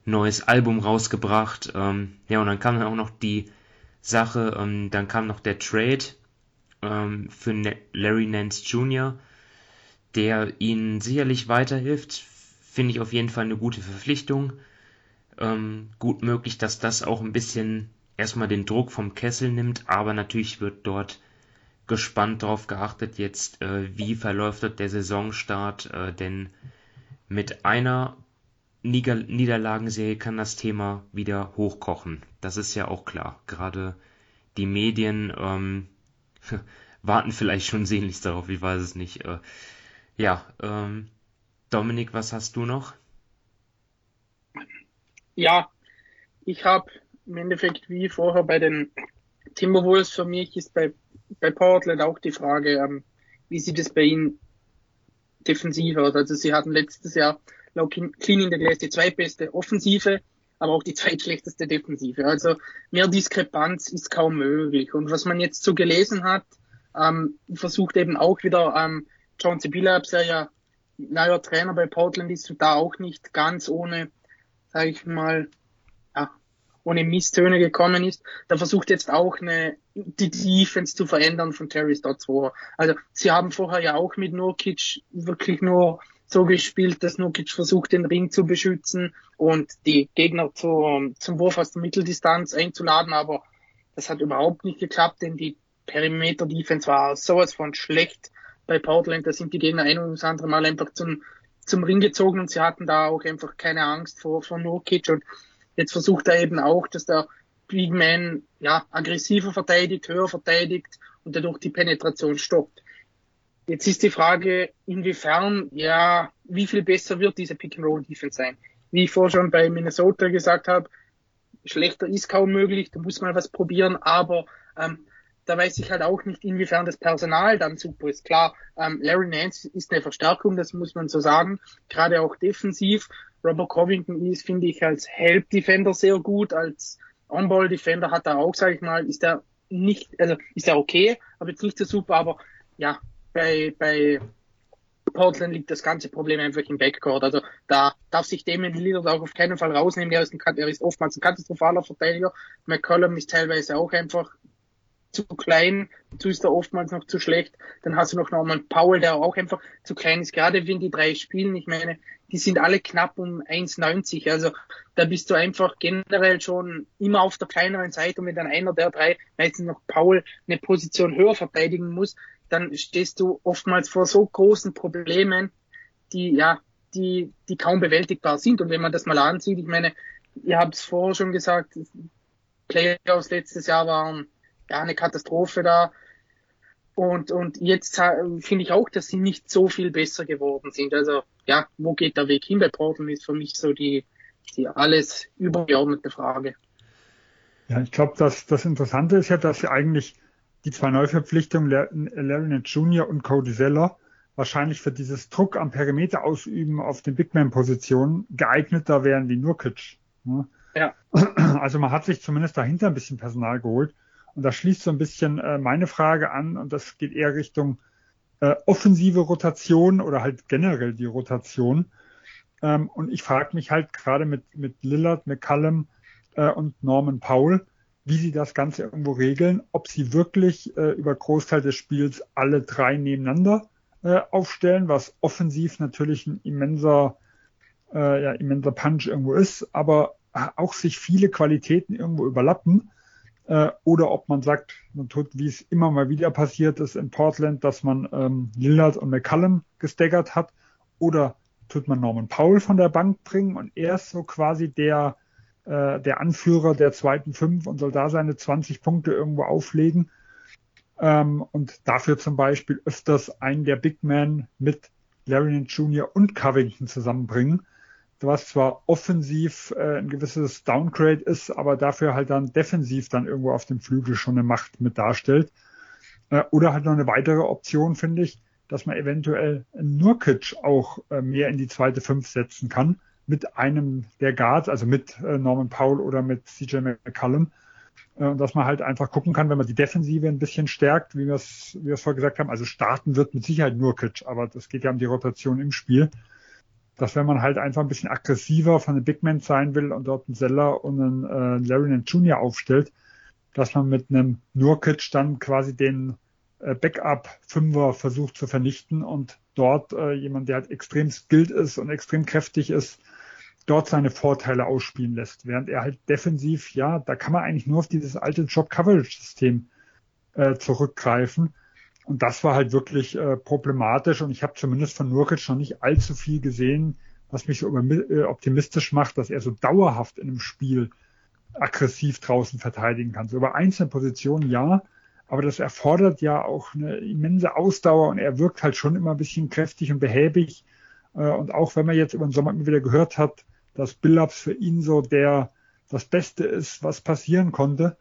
[SPEAKER 5] neues Album rausgebracht. Ähm, ja, und dann kam dann auch noch die Sache, ähm, dann kam noch der Trade ähm, für ne Larry Nance Jr., der ihnen sicherlich weiterhilft. Finde ich auf jeden Fall eine gute Verpflichtung. Ähm, gut möglich, dass das auch ein bisschen erstmal den Druck vom Kessel nimmt, aber natürlich wird dort gespannt darauf geachtet jetzt, äh, wie verläuft dort der Saisonstart, äh, denn mit einer Nieder Niederlagenserie kann das Thema wieder hochkochen. Das ist ja auch klar. Gerade die Medien ähm, [laughs] warten vielleicht schon sehnlichst darauf, ich weiß es nicht. Äh, ja, ähm, Dominik, was hast du noch?
[SPEAKER 6] Ja, ich habe im Endeffekt wie vorher bei den Timberwolves für mich ist bei, bei Portland auch die Frage, ähm, wie sieht es bei ihnen defensiv aus? Also sie hatten letztes Jahr laut Clean in the Glass die zweitbeste Offensive, aber auch die zweitschlechteste Defensive. Also mehr Diskrepanz ist kaum möglich. Und was man jetzt so gelesen hat, ähm, versucht eben auch wieder ähm, John. Billups, der ja neuer Trainer bei Portland ist und da auch nicht ganz ohne, sage ich mal, ja, ohne Misstöne gekommen ist. Da versucht jetzt auch eine, die Defense zu verändern von Terry Stotts vor. Also sie haben vorher ja auch mit Nurkic wirklich nur so gespielt, dass Nukic versucht, den Ring zu beschützen und die Gegner zu, zum Wurf aus der Mitteldistanz einzuladen, aber das hat überhaupt nicht geklappt, denn die Perimeter-Defense war sowas von schlecht bei Portland. Da sind die Gegner ein und das andere Mal einfach zum, zum Ring gezogen und sie hatten da auch einfach keine Angst vor, vor Nurkic und jetzt versucht er eben auch, dass der Big Man ja, aggressiver verteidigt, höher verteidigt und dadurch die Penetration stoppt. Jetzt ist die Frage, inwiefern, ja, wie viel besser wird diese Pick-and-Roll-Defense sein? Wie ich vorher schon bei Minnesota gesagt habe, schlechter ist kaum möglich, da muss man was probieren, aber ähm, da weiß ich halt auch nicht, inwiefern das Personal dann super ist. Klar, ähm, Larry Nance ist eine Verstärkung, das muss man so sagen, gerade auch defensiv. Robert Covington ist, finde ich, als Help-Defender sehr gut, als On-Ball-Defender hat er auch, sage ich mal, ist er nicht, also ist er okay, aber jetzt nicht so super, aber ja, bei, bei Portland liegt das ganze Problem einfach im Backcourt. Also da darf sich Damien Lillard auch auf keinen Fall rausnehmen. Er ist, ein, er ist oftmals ein katastrophaler Verteidiger. McCollum ist teilweise auch einfach zu klein, dazu ist er oftmals noch zu schlecht. Dann hast du noch Norman Powell, der auch einfach zu klein ist. Gerade wenn die drei spielen, ich meine, die sind alle knapp um 1,90. Also da bist du einfach generell schon immer auf der kleineren Seite und wenn dann einer der drei, meistens noch Powell, eine Position höher verteidigen muss, dann stehst du oftmals vor so großen Problemen, die ja, die, die kaum bewältigbar sind. Und wenn man das mal ansieht, ich meine, ihr habt es vorher schon gesagt, Playoffs letztes Jahr waren ja eine Katastrophe da. Und, und jetzt finde ich auch, dass sie nicht so viel besser geworden sind. Also ja, wo geht der Weg hin bei Portland ist für mich so die, die alles übergeordnete Frage.
[SPEAKER 7] Ja, ich glaube, dass das Interessante ist ja, dass sie eigentlich die zwei Neuverpflichtungen, Larry Jr. und Cody Zeller, wahrscheinlich für dieses Druck am Perimeter ausüben auf den Bigman-Positionen geeigneter wären wie Nurkic. Ne? Ja. Also man hat sich zumindest dahinter ein bisschen Personal geholt. Und das schließt so ein bisschen äh, meine Frage an und das geht eher Richtung äh, offensive Rotation oder halt generell die Rotation. Ähm, und ich frage mich halt gerade mit, mit Lillard, McCallum äh, und Norman Powell, wie sie das Ganze irgendwo regeln, ob sie wirklich äh, über Großteil des Spiels alle drei nebeneinander äh, aufstellen, was offensiv natürlich ein immenser, äh, ja, immenser Punch irgendwo ist, aber auch sich viele Qualitäten irgendwo überlappen. Äh, oder ob man sagt, man tut, wie es immer mal wieder passiert ist in Portland, dass man ähm, Lillard und McCallum gestaggert hat. Oder tut man Norman Powell von der Bank bringen und er ist so quasi der äh, der Anführer der zweiten fünf und soll da seine 20 Punkte irgendwo auflegen. ähm, und dafür zum Beispiel öfters einen der Big Men mit Larry Jr. und Covington zusammenbringen, was zwar offensiv äh, ein gewisses Downgrade ist, aber dafür halt dann defensiv dann irgendwo auf dem Flügel schon eine Macht mit darstellt. Äh, oder halt noch eine weitere Option, finde ich, dass man eventuell Nurkic auch äh, mehr in die zweite Fünf setzen kann mit einem der Guards, also mit äh, Norman Powell oder mit CJ McCallum. Äh, und dass man halt einfach gucken kann, wenn man die Defensive ein bisschen stärkt, wie wir es wie wir es vorher gesagt haben. Also starten wird mit Sicherheit Nurkic, aber das geht ja um die Rotation im Spiel. Dass wenn man halt einfach ein bisschen aggressiver von den Big Men sein will und dort einen Zeller und einen äh, Larry Jr. aufstellt, dass man mit einem Nurkic dann quasi den äh, Backup-Fünfer versucht zu vernichten und dort äh, jemand, der halt extrem skilled ist und extrem kräftig ist, dort seine Vorteile ausspielen lässt. Während er halt defensiv, ja, da kann man eigentlich nur auf dieses alte Job-Coverage-System äh, zurückgreifen. Und das war halt wirklich äh, problematisch. Und ich habe zumindest von Nurkic noch nicht allzu viel gesehen, was mich so äh, optimistisch macht, dass er so dauerhaft in einem Spiel aggressiv draußen verteidigen kann. So über einzelne Positionen ja, aber das erfordert ja auch eine immense Ausdauer und er wirkt halt schon immer ein bisschen kräftig und behäbig. Äh, und auch wenn man jetzt über den Sommer immer wieder gehört hat, dass Billups für ihn so der das Beste ist, was passieren konnte,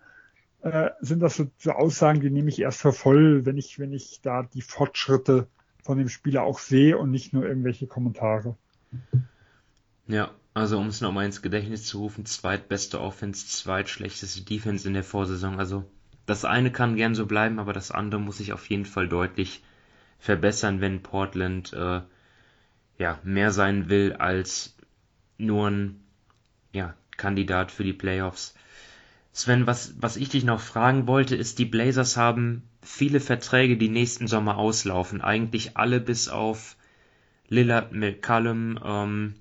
[SPEAKER 7] äh, sind das so, so Aussagen, die nehme ich erst für voll, wenn ich, wenn ich da die Fortschritte von dem Spieler auch sehe und nicht nur irgendwelche Kommentare.
[SPEAKER 5] Ja, also um es nochmal ins Gedächtnis zu rufen, zweitbeste Offense, zweitschlechteste Defense in der Vorsaison. Also das eine kann gern so bleiben, aber das andere muss sich auf jeden Fall deutlich verbessern, wenn Portland äh, ja mehr sein will als nur ein ja, Kandidat für die Playoffs. Sven, was, was ich dich noch fragen wollte, ist, die Blazers haben viele Verträge, die nächsten Sommer auslaufen. Eigentlich alle bis auf Lillard, McCallum, ähm,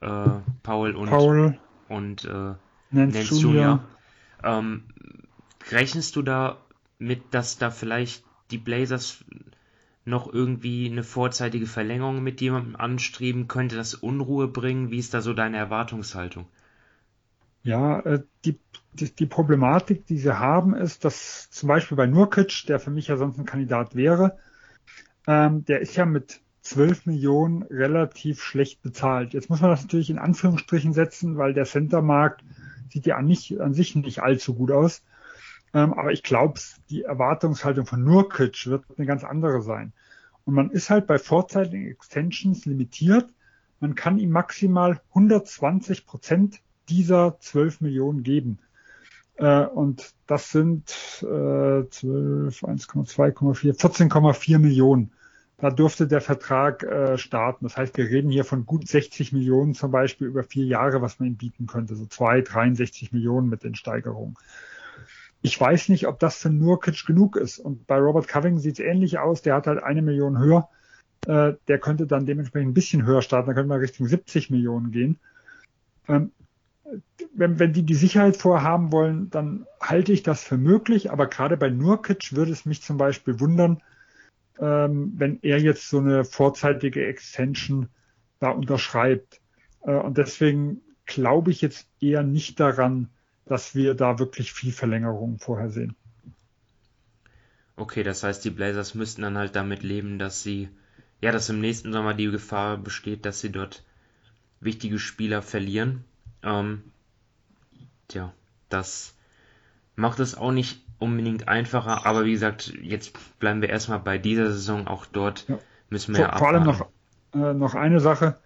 [SPEAKER 5] äh, Paul und,
[SPEAKER 7] Paul.
[SPEAKER 5] und äh,
[SPEAKER 7] Nance. Jr.
[SPEAKER 5] Ähm, Rechnest du da mit, dass da vielleicht die Blazers noch irgendwie eine vorzeitige Verlängerung mit jemandem anstreben? Könnte das Unruhe bringen? Wie ist da so deine Erwartungshaltung?
[SPEAKER 7] Ja, äh, die, die, die Problematik, die sie haben, ist, dass zum Beispiel bei Nurkic, der für mich ja sonst ein Kandidat wäre, ähm, der ist ja mit 12 Millionen relativ schlecht bezahlt. Jetzt muss man das natürlich in Anführungsstrichen setzen, weil der Centermarkt sieht ja an, nicht, an sich nicht allzu gut aus. Ähm, aber ich glaube, die Erwartungshaltung von Nurkic wird eine ganz andere sein. Und man ist halt bei vorzeitigen Extensions limitiert. Man kann ihm maximal 120 Prozent dieser 12 Millionen geben. Äh, und das sind äh, 12, 1,2,4, 14,4 Millionen. Da dürfte der Vertrag äh, starten. Das heißt, wir reden hier von gut 60 Millionen zum Beispiel über vier Jahre, was man ihm bieten könnte. So zwei, 63 Millionen mit den Steigerungen. Ich weiß nicht, ob das für Nurkic genug ist. Und bei Robert Coving sieht es ähnlich aus. Der hat halt eine Million höher. Äh, der könnte dann dementsprechend ein bisschen höher starten. Da könnte man Richtung 70 Millionen gehen. Ähm, wenn, wenn die die Sicherheit vorhaben wollen, dann halte ich das für möglich. Aber gerade bei Nurkic würde es mich zum Beispiel wundern, ähm, wenn er jetzt so eine vorzeitige Extension da unterschreibt. Äh, und deswegen glaube ich jetzt eher nicht daran, dass wir da wirklich viel Verlängerung vorher sehen.
[SPEAKER 5] Okay, das heißt, die Blazers müssten dann halt damit leben, dass sie, ja, dass im nächsten Sommer die Gefahr besteht, dass sie dort wichtige Spieler verlieren. Ähm, tja, das macht es auch nicht unbedingt einfacher, aber wie gesagt, jetzt bleiben wir erstmal bei dieser Saison, auch dort ja. müssen wir
[SPEAKER 7] vor, ja Vor allem noch, äh, noch eine Sache.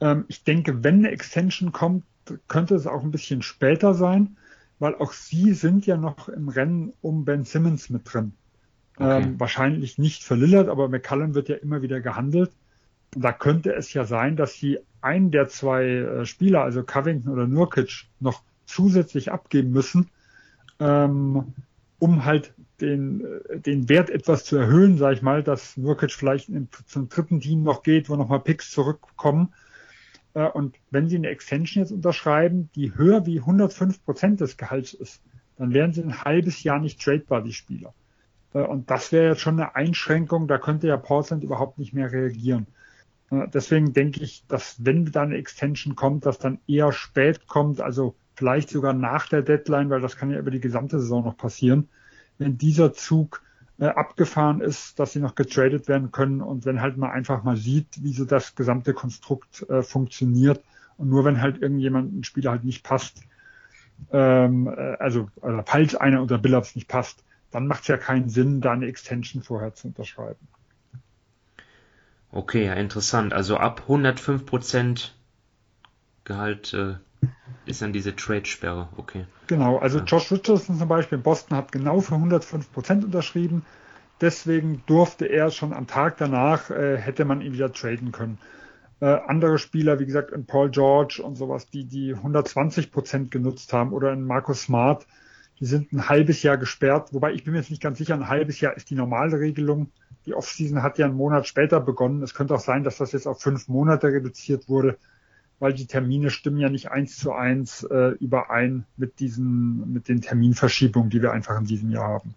[SPEAKER 7] Ähm, ich denke, wenn eine Extension kommt, könnte es auch ein bisschen später sein, weil auch sie sind ja noch im Rennen um Ben Simmons mit drin. Okay. Ähm, wahrscheinlich nicht für Lillard, aber McCallum wird ja immer wieder gehandelt. Da könnte es ja sein, dass sie einen der zwei äh, Spieler, also Covington oder Nurkic, noch zusätzlich abgeben müssen, ähm, um halt den, äh, den Wert etwas zu erhöhen, sage ich mal, dass Nurkic vielleicht in, zum dritten Team noch geht, wo nochmal Picks zurückkommen äh, und wenn Sie eine Extension jetzt unterschreiben, die höher wie 105 Prozent des Gehalts ist, dann wären Sie ein halbes Jahr nicht tradebar, die Spieler. Äh, und das wäre jetzt schon eine Einschränkung, da könnte ja Portland überhaupt nicht mehr reagieren. Äh, deswegen denke ich, dass wenn da eine Extension kommt, das dann eher spät kommt, also vielleicht sogar nach der Deadline, weil das kann ja über die gesamte Saison noch passieren, wenn dieser Zug äh, abgefahren ist, dass sie noch getradet werden können und wenn halt man einfach mal sieht, wie so das gesamte Konstrukt äh, funktioniert und nur wenn halt irgendjemand ein Spieler halt nicht passt, ähm, äh, also oder falls einer unter Billups nicht passt, dann macht es ja keinen Sinn, da eine Extension vorher zu unterschreiben.
[SPEAKER 5] Okay, ja, interessant. Also ab 105 Prozent Gehalt äh, ist dann diese Trade-Sperre. Okay.
[SPEAKER 7] Genau, also ja. Josh Richardson zum Beispiel in Boston hat genau für 105 Prozent unterschrieben. Deswegen durfte er schon am Tag danach, äh, hätte man ihn wieder traden können. Äh, andere Spieler, wie gesagt, in Paul George und sowas, die die 120 Prozent genutzt haben oder in Markus Smart, die sind ein halbes Jahr gesperrt. Wobei ich bin mir jetzt nicht ganz sicher, ein halbes Jahr ist die normale Regelung. Die Offseason hat ja einen Monat später begonnen. Es könnte auch sein, dass das jetzt auf fünf Monate reduziert wurde, weil die Termine stimmen ja nicht eins zu eins äh, überein mit diesen, mit den Terminverschiebungen, die wir einfach in diesem Jahr haben.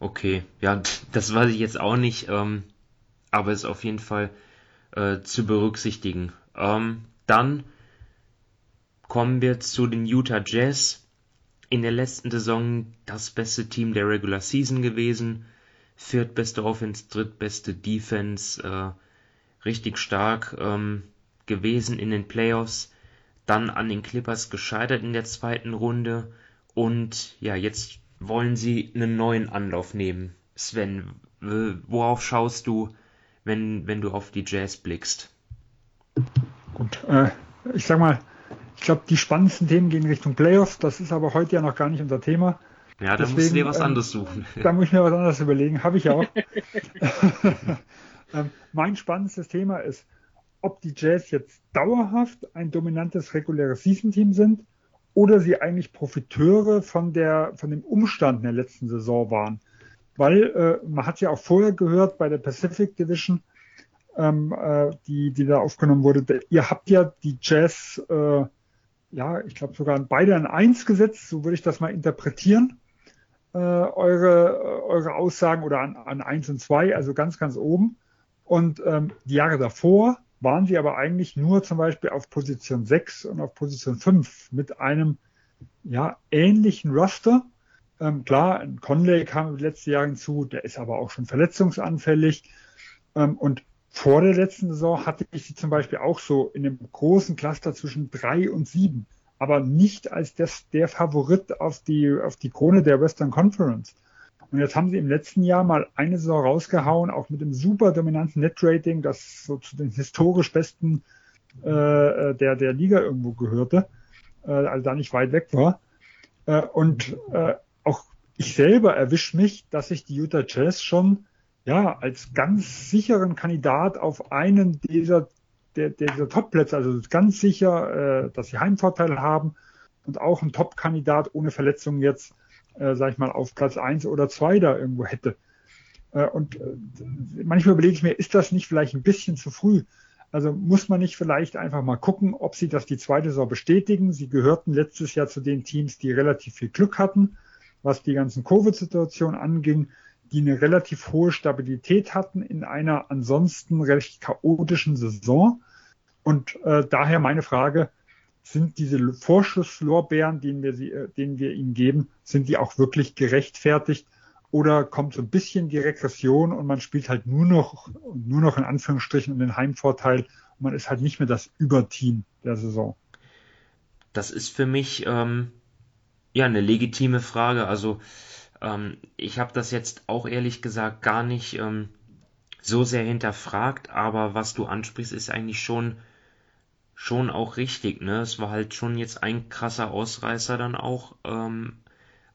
[SPEAKER 5] Okay, ja, das weiß ich jetzt auch nicht, ähm, aber ist auf jeden Fall äh, zu berücksichtigen. Ähm, dann kommen wir zu den Utah Jazz. In der letzten Saison das beste Team der Regular Season gewesen viertbeste Offense, drittbeste Defense, äh, richtig stark ähm, gewesen in den Playoffs, dann an den Clippers gescheitert in der zweiten Runde und ja, jetzt wollen sie einen neuen Anlauf nehmen. Sven, worauf schaust du, wenn, wenn du auf die Jazz blickst?
[SPEAKER 7] Gut, äh, ich sag mal, ich glaube, die spannendsten Themen gehen Richtung Playoffs, das ist aber heute ja noch gar nicht unser Thema.
[SPEAKER 5] Ja, da musst du dir was ähm, anderes suchen.
[SPEAKER 7] Da muss ich mir was anderes überlegen, habe ich auch. [laughs] [laughs] ähm, mein spannendstes Thema ist, ob die Jazz jetzt dauerhaft ein dominantes reguläres Season-Team sind oder sie eigentlich Profiteure von der, von dem Umstand in der letzten Saison waren. Weil äh, man hat ja auch vorher gehört bei der Pacific Division, ähm, äh, die, die da aufgenommen wurde, ihr habt ja die Jazz, äh, ja, ich glaube sogar beide an eins gesetzt, so würde ich das mal interpretieren äh, eure, eure Aussagen oder an, an 1 und 2, also ganz, ganz oben. Und ähm, die Jahre davor waren sie aber eigentlich nur zum Beispiel auf Position 6 und auf Position 5 mit einem ja, ähnlichen Roster. Ähm, klar, Conley kam letztes Jahr hinzu, der ist aber auch schon verletzungsanfällig. Ähm, und vor der letzten Saison hatte ich sie zum Beispiel auch so in einem großen Cluster zwischen 3 und 7 aber nicht als das, der Favorit auf die, auf die Krone der Western Conference. Und jetzt haben sie im letzten Jahr mal eine Saison rausgehauen, auch mit dem super dominanten Net-Rating, das so zu den historisch besten äh, äh, der, der Liga irgendwo gehörte, äh, also da nicht weit weg war. Äh, und äh, auch ich selber erwische mich, dass ich die Utah Jazz schon ja als ganz sicheren Kandidat auf einen dieser der, dieser Top-Plätze, also ganz sicher, äh, dass sie Heimvorteile haben und auch ein Top-Kandidat ohne Verletzungen jetzt, äh, sag ich mal, auf Platz eins oder zwei da irgendwo hätte. Äh, und äh, manchmal überlege ich mir, ist das nicht vielleicht ein bisschen zu früh? Also muss man nicht vielleicht einfach mal gucken, ob sie das die zweite Saison bestätigen. Sie gehörten letztes Jahr zu den Teams, die relativ viel Glück hatten, was die ganzen Covid-Situation anging die eine relativ hohe Stabilität hatten in einer ansonsten recht chaotischen Saison. Und äh, daher meine Frage, sind diese Vorschusslorbeeren, denen wir, sie, äh, denen wir ihnen geben, sind die auch wirklich gerechtfertigt? Oder kommt so ein bisschen die Regression und man spielt halt nur noch, nur noch in Anführungsstrichen um den Heimvorteil und man ist halt nicht mehr das Überteam der Saison?
[SPEAKER 5] Das ist für mich ähm, ja eine legitime Frage. Also ähm, ich habe das jetzt auch ehrlich gesagt gar nicht ähm, so sehr hinterfragt, aber was du ansprichst, ist eigentlich schon schon auch richtig. Ne, es war halt schon jetzt ein krasser Ausreißer dann auch. Ähm,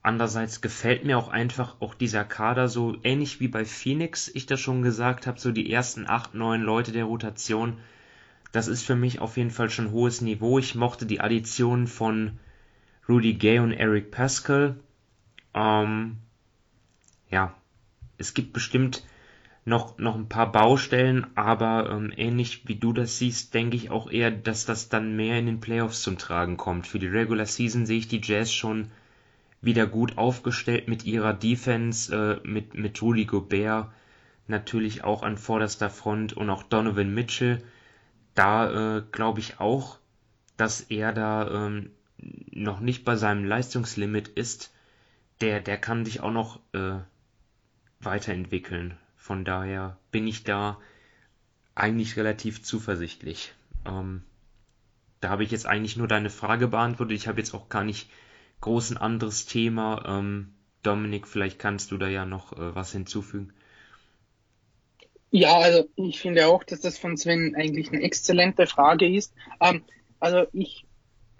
[SPEAKER 5] andererseits gefällt mir auch einfach auch dieser Kader so ähnlich wie bei Phoenix. Ich das schon gesagt habe, so die ersten acht neun Leute der Rotation. Das ist für mich auf jeden Fall schon hohes Niveau. Ich mochte die Addition von Rudy Gay und Eric Pascal. Ähm, ja, es gibt bestimmt noch, noch ein paar Baustellen, aber ähm, ähnlich wie du das siehst, denke ich auch eher, dass das dann mehr in den Playoffs zum Tragen kommt. Für die Regular Season sehe ich die Jazz schon wieder gut aufgestellt mit ihrer Defense, äh, mit, mit Rudy Gobert natürlich auch an vorderster Front und auch Donovan Mitchell. Da äh, glaube ich auch, dass er da ähm, noch nicht bei seinem Leistungslimit ist der, der kann sich auch noch äh, weiterentwickeln. Von daher bin ich da eigentlich relativ zuversichtlich. Ähm, da habe ich jetzt eigentlich nur deine Frage beantwortet. Ich habe jetzt auch gar nicht groß ein anderes Thema. Ähm, Dominik, vielleicht kannst du da ja noch äh, was hinzufügen.
[SPEAKER 6] Ja, also ich finde auch, dass das von Sven eigentlich eine exzellente Frage ist. Ähm, also ich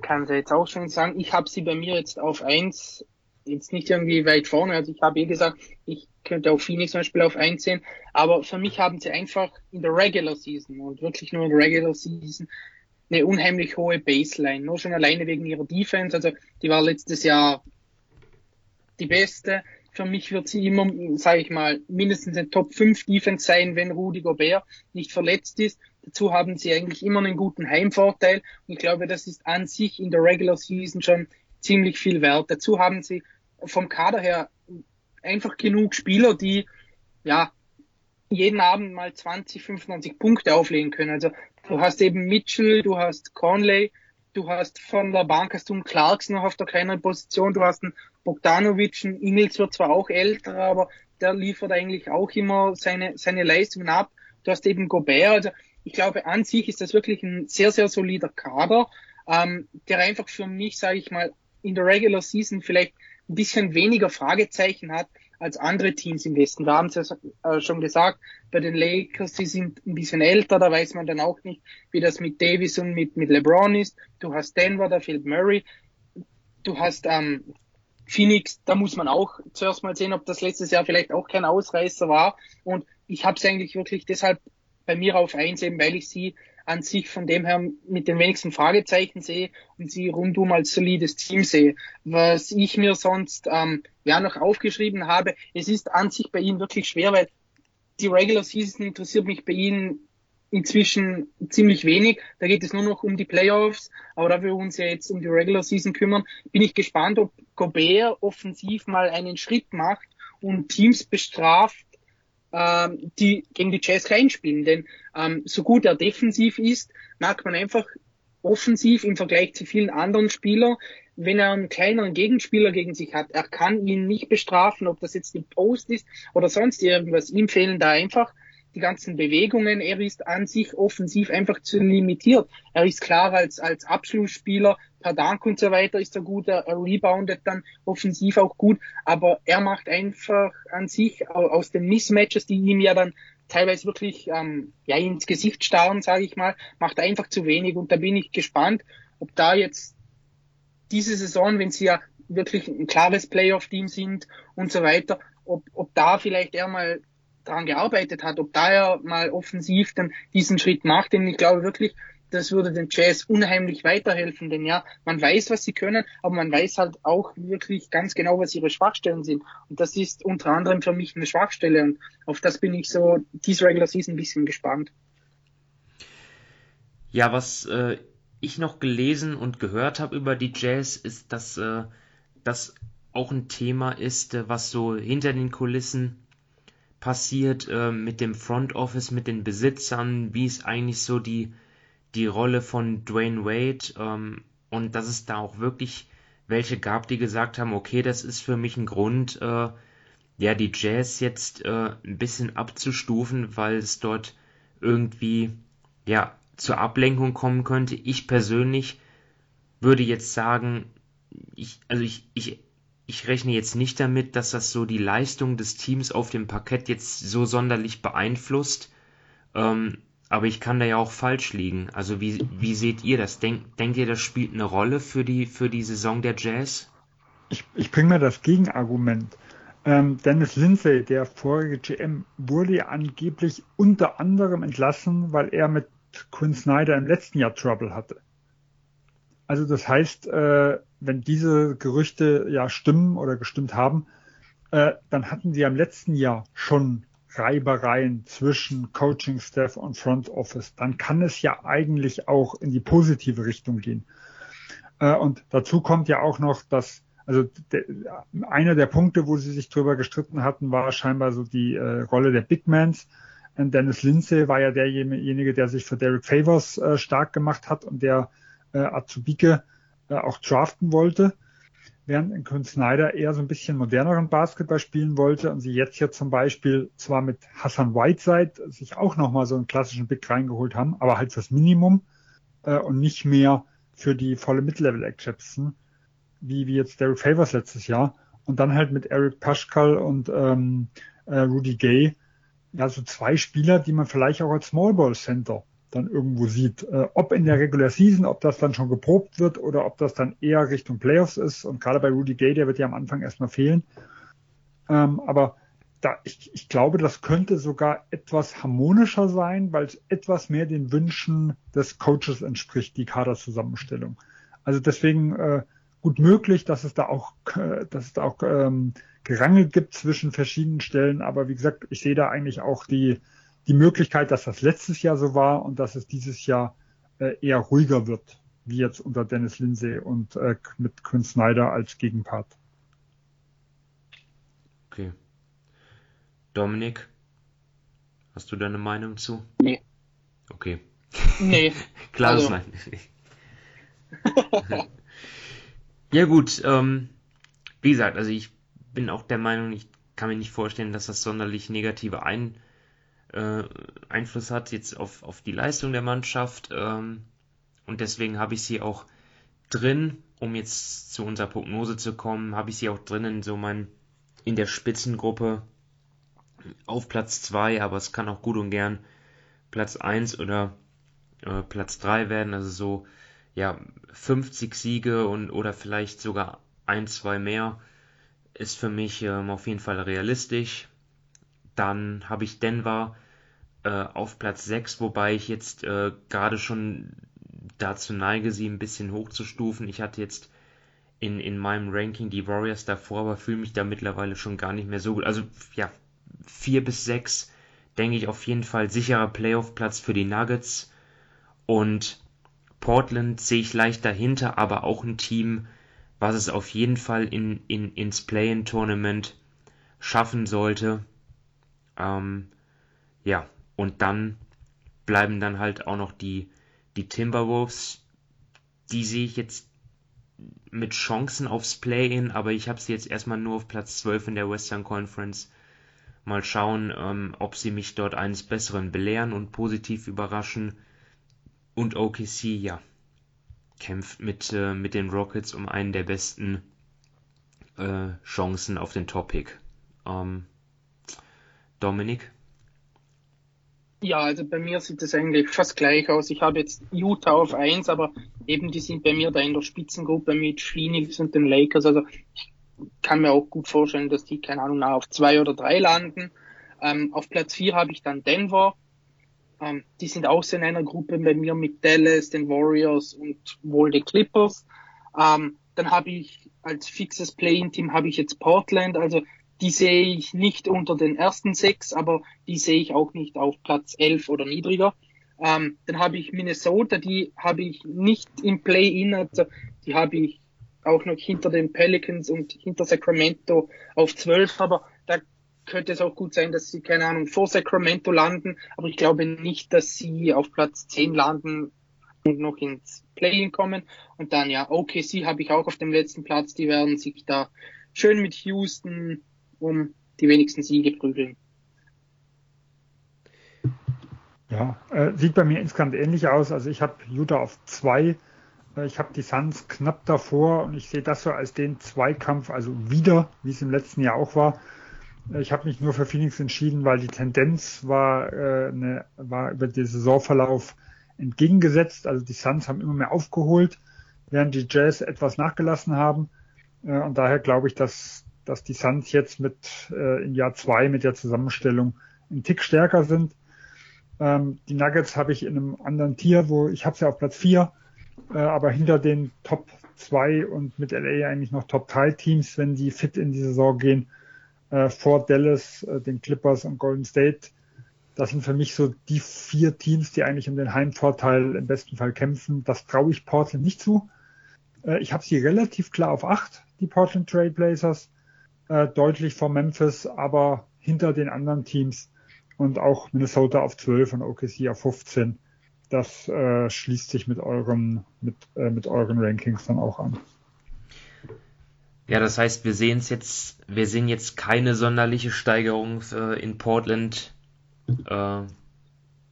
[SPEAKER 6] kann es jetzt auch schon sagen, ich habe sie bei mir jetzt auf eins jetzt nicht irgendwie weit vorne. Also ich habe eh gesagt, ich könnte auch Phoenix zum Beispiel auf eins sehen, aber für mich haben sie einfach in der Regular Season und wirklich nur in der Regular Season eine unheimlich hohe Baseline. Nur schon alleine wegen ihrer Defense. Also die war letztes Jahr die beste. Für mich wird sie immer, sage ich mal, mindestens ein Top 5 Defense sein, wenn Rudi Gobert nicht verletzt ist. Dazu haben sie eigentlich immer einen guten Heimvorteil. Und ich glaube, das ist an sich in der Regular Season schon ziemlich viel wert. Dazu haben sie vom Kader her einfach genug Spieler, die ja jeden Abend mal 20, 25 Punkte auflegen können. Also du hast eben Mitchell, du hast Conley, du hast von der Bank hast du einen Clarks noch auf der kleineren Position, du hast einen Bogdanovic, ein Ingels wird zwar auch älter, aber der liefert eigentlich auch immer seine, seine Leistungen ab. Du hast eben Gobert, also ich glaube, an sich ist das wirklich ein sehr, sehr solider Kader, ähm, der einfach für mich, sage ich mal, in der Regular Season vielleicht ein bisschen weniger Fragezeichen hat als andere Teams im Westen. Wir haben es ja äh, schon gesagt, bei den Lakers, die sind ein bisschen älter, da weiß man dann auch nicht, wie das mit Davis und mit, mit LeBron ist. Du hast Denver, da fehlt Murray. Du hast ähm, Phoenix, da muss man auch zuerst mal sehen, ob das letztes Jahr vielleicht auch kein Ausreißer war. Und ich habe es eigentlich wirklich deshalb bei mir auf eins eben, weil ich sie an sich von dem her mit den wenigsten Fragezeichen sehe und sie rundum als solides Team sehe. Was ich mir sonst ähm, ja noch aufgeschrieben habe, es ist an sich bei ihnen wirklich schwer, weil die Regular Season interessiert mich bei ihnen inzwischen ziemlich wenig. Da geht es nur noch um die Playoffs, aber da wir uns ja jetzt um die Regular Season kümmern, bin ich gespannt, ob Gobert offensiv mal einen Schritt macht und Teams bestraft, ähm, die gegen die Jazz reinspielen. Denn ähm, so gut er defensiv ist, merkt man einfach offensiv im Vergleich zu vielen anderen Spielern, wenn er einen kleineren Gegenspieler gegen sich hat, er kann ihn nicht bestrafen, ob das jetzt im Post ist oder sonst irgendwas. Ihm fehlen da einfach die ganzen Bewegungen. Er ist an sich offensiv einfach zu limitiert. Er ist klar als, als Abschlussspieler, Dank und so weiter ist er gut, er, er reboundet dann offensiv auch gut, aber er macht einfach an sich aus den Mismatches, die ihm ja dann teilweise wirklich ähm, ja, ins Gesicht starren, sage ich mal, macht er einfach zu wenig. Und da bin ich gespannt, ob da jetzt diese Saison, wenn sie ja wirklich ein klares Playoff-Team sind und so weiter, ob, ob da vielleicht er mal daran gearbeitet hat, ob da er mal offensiv dann diesen Schritt macht, denn ich glaube wirklich, das würde den Jazz unheimlich weiterhelfen, denn ja, man weiß, was sie können, aber man weiß halt auch wirklich ganz genau, was ihre Schwachstellen sind. Und das ist unter anderem für mich eine Schwachstelle und auf das bin ich so diese Regular Season ein bisschen gespannt.
[SPEAKER 5] Ja, was äh, ich noch gelesen und gehört habe über die Jazz, ist, dass äh, das auch ein Thema ist, äh, was so hinter den Kulissen passiert äh, mit dem Front Office, mit den Besitzern, wie ist eigentlich so die, die Rolle von Dwayne Wade ähm, und dass es da auch wirklich welche gab, die gesagt haben, okay, das ist für mich ein Grund, äh, ja, die Jazz jetzt äh, ein bisschen abzustufen, weil es dort irgendwie, ja, zur Ablenkung kommen könnte. Ich persönlich würde jetzt sagen, ich, also ich, ich ich rechne jetzt nicht damit, dass das so die Leistung des Teams auf dem Parkett jetzt so sonderlich beeinflusst. Ähm, aber ich kann da ja auch falsch liegen. Also wie, wie seht ihr das? Denk, denkt ihr, das spielt eine Rolle für die, für die Saison der Jazz?
[SPEAKER 7] Ich, ich bringe mal das Gegenargument. Ähm, Dennis Lindsay, der vorige GM, wurde ja angeblich unter anderem entlassen, weil er mit Quinn Snyder im letzten Jahr Trouble hatte. Also das heißt, äh, wenn diese Gerüchte ja stimmen oder gestimmt haben, äh, dann hatten sie im letzten Jahr schon Reibereien zwischen Coaching Staff und Front Office. Dann kann es ja eigentlich auch in die positive Richtung gehen. Äh, und dazu kommt ja auch noch, dass also einer der Punkte, wo sie sich drüber gestritten hatten, war scheinbar so die äh, Rolle der Big Mans. Und Dennis Lindsay war ja derjenige, der sich für Derek Favors äh, stark gemacht hat und der Azubike auch draften wollte. Während Quinn Snyder eher so ein bisschen moderneren Basketball spielen wollte und sie jetzt hier zum Beispiel zwar mit Hassan Whiteside sich auch nochmal so einen klassischen Big reingeholt haben, aber halt fürs Minimum äh, und nicht mehr für die volle Mid-Level-Exception, wie, wie jetzt Derek Favors letztes Jahr. Und dann halt mit Eric Paschkal und ähm, äh, Rudy Gay, ja, so zwei Spieler, die man vielleicht auch als Small Ball Center dann irgendwo sieht. Äh, ob in der Regular Season, ob das dann schon geprobt wird oder ob das dann eher Richtung Playoffs ist. Und gerade bei Rudy Gay, der wird ja am Anfang erstmal fehlen. Ähm, aber da, ich, ich glaube, das könnte sogar etwas harmonischer sein, weil es etwas mehr den Wünschen des Coaches entspricht, die Kaderzusammenstellung. Also deswegen äh, gut möglich, dass es da auch, äh, dass es da auch ähm, Gerangel gibt zwischen verschiedenen Stellen. Aber wie gesagt, ich sehe da eigentlich auch die, die Möglichkeit, dass das letztes Jahr so war und dass es dieses Jahr äh, eher ruhiger wird, wie jetzt unter Dennis Lindsay und äh, mit Quinn Snyder als Gegenpart.
[SPEAKER 5] Okay. Dominik, hast du deine Meinung zu?
[SPEAKER 6] Nee.
[SPEAKER 5] Okay.
[SPEAKER 6] Nee. [laughs]
[SPEAKER 5] Klares
[SPEAKER 6] also.
[SPEAKER 5] Nein. ja gut, ähm, wie gesagt, also ich bin auch der Meinung, ich kann mir nicht vorstellen, dass das sonderlich negative ein, äh, Einfluss hat jetzt auf, auf die Leistung der Mannschaft. Ähm, und deswegen habe ich sie auch drin, um jetzt zu unserer Prognose zu kommen, habe ich sie auch drin in so mein, in der Spitzengruppe auf Platz 2, aber es kann auch gut und gern Platz 1 oder äh, Platz 3 werden, also so ja 50 Siege und oder vielleicht sogar ein, zwei mehr ist für mich ähm, auf jeden Fall realistisch. Dann habe ich Denver äh, auf Platz 6, wobei ich jetzt äh, gerade schon dazu neige, sie ein bisschen hochzustufen. Ich hatte jetzt in, in meinem Ranking die Warriors davor, aber fühle mich da mittlerweile schon gar nicht mehr so gut. Also ja, 4 bis 6 denke ich auf jeden Fall sicherer Playoff-Platz für die Nuggets. Und Portland sehe ich leicht dahinter, aber auch ein Team, was es auf jeden Fall in, in, ins Play-in-Tournament schaffen sollte. Ähm, ja, und dann bleiben dann halt auch noch die, die Timberwolves. Die sehe ich jetzt mit Chancen aufs Play-in, aber ich habe sie jetzt erstmal nur auf Platz 12 in der Western Conference. Mal schauen, ähm, ob sie mich dort eines Besseren belehren und positiv überraschen. Und OKC, ja, kämpft mit, äh, mit den Rockets um einen der besten äh, Chancen auf den Topic. Ähm, Dominik?
[SPEAKER 6] Ja, also bei mir sieht es eigentlich fast gleich aus. Ich habe jetzt Utah auf 1, aber eben die sind bei mir da in der Spitzengruppe mit Phoenix und den Lakers. Also ich kann mir auch gut vorstellen, dass die, keine Ahnung, auf 2 oder 3 landen. Ähm, auf Platz 4 habe ich dann Denver. Ähm, die sind auch so in einer Gruppe bei mir mit Dallas, den Warriors und wohl den Clippers. Ähm, dann habe ich als fixes Play-in-Team habe ich jetzt Portland. Also die sehe ich nicht unter den ersten sechs, aber die sehe ich auch nicht auf Platz 11 oder niedriger. Ähm, dann habe ich Minnesota, die habe ich nicht im Play-In, also die habe ich auch noch hinter den Pelicans und hinter Sacramento auf 12, aber da könnte es auch gut sein, dass sie, keine Ahnung, vor Sacramento landen, aber ich glaube nicht, dass sie auf Platz 10 landen und noch ins Play-In kommen. Und dann ja, OKC habe ich auch auf dem letzten Platz, die werden sich da schön mit Houston um die wenigsten Siege prügeln.
[SPEAKER 7] Ja, äh, sieht bei mir insgesamt ähnlich aus. Also ich habe Utah auf zwei, äh, ich habe die Suns knapp davor und ich sehe das so als den Zweikampf, also wieder, wie es im letzten Jahr auch war. Äh, ich habe mich nur für Phoenix entschieden, weil die Tendenz war, äh, eine, war über den Saisonverlauf entgegengesetzt. Also die Suns haben immer mehr aufgeholt, während die Jazz etwas nachgelassen haben. Und daher glaube ich, dass dass die Suns jetzt mit äh, im Jahr zwei mit der Zusammenstellung ein Tick stärker sind. Ähm, die Nuggets habe ich in einem anderen Tier, wo ich habe sie ja auf Platz vier, äh, aber hinter den Top zwei und mit LA eigentlich noch Top drei Teams, wenn die fit in die Saison gehen, äh, vor Dallas, äh, den Clippers und Golden State. Das sind für mich so die vier Teams, die eigentlich um den Heimvorteil im besten Fall kämpfen. Das traue ich Portland nicht zu. Äh, ich habe sie relativ klar auf acht, die Portland Trail Blazers äh, deutlich vor Memphis, aber hinter den anderen Teams und auch Minnesota auf 12 und OKC auf 15. Das äh, schließt sich mit euren, mit, äh, mit euren Rankings dann auch an.
[SPEAKER 5] Ja, das heißt, wir sehen es jetzt, wir sehen jetzt keine sonderliche Steigerung äh, in Portland. Äh,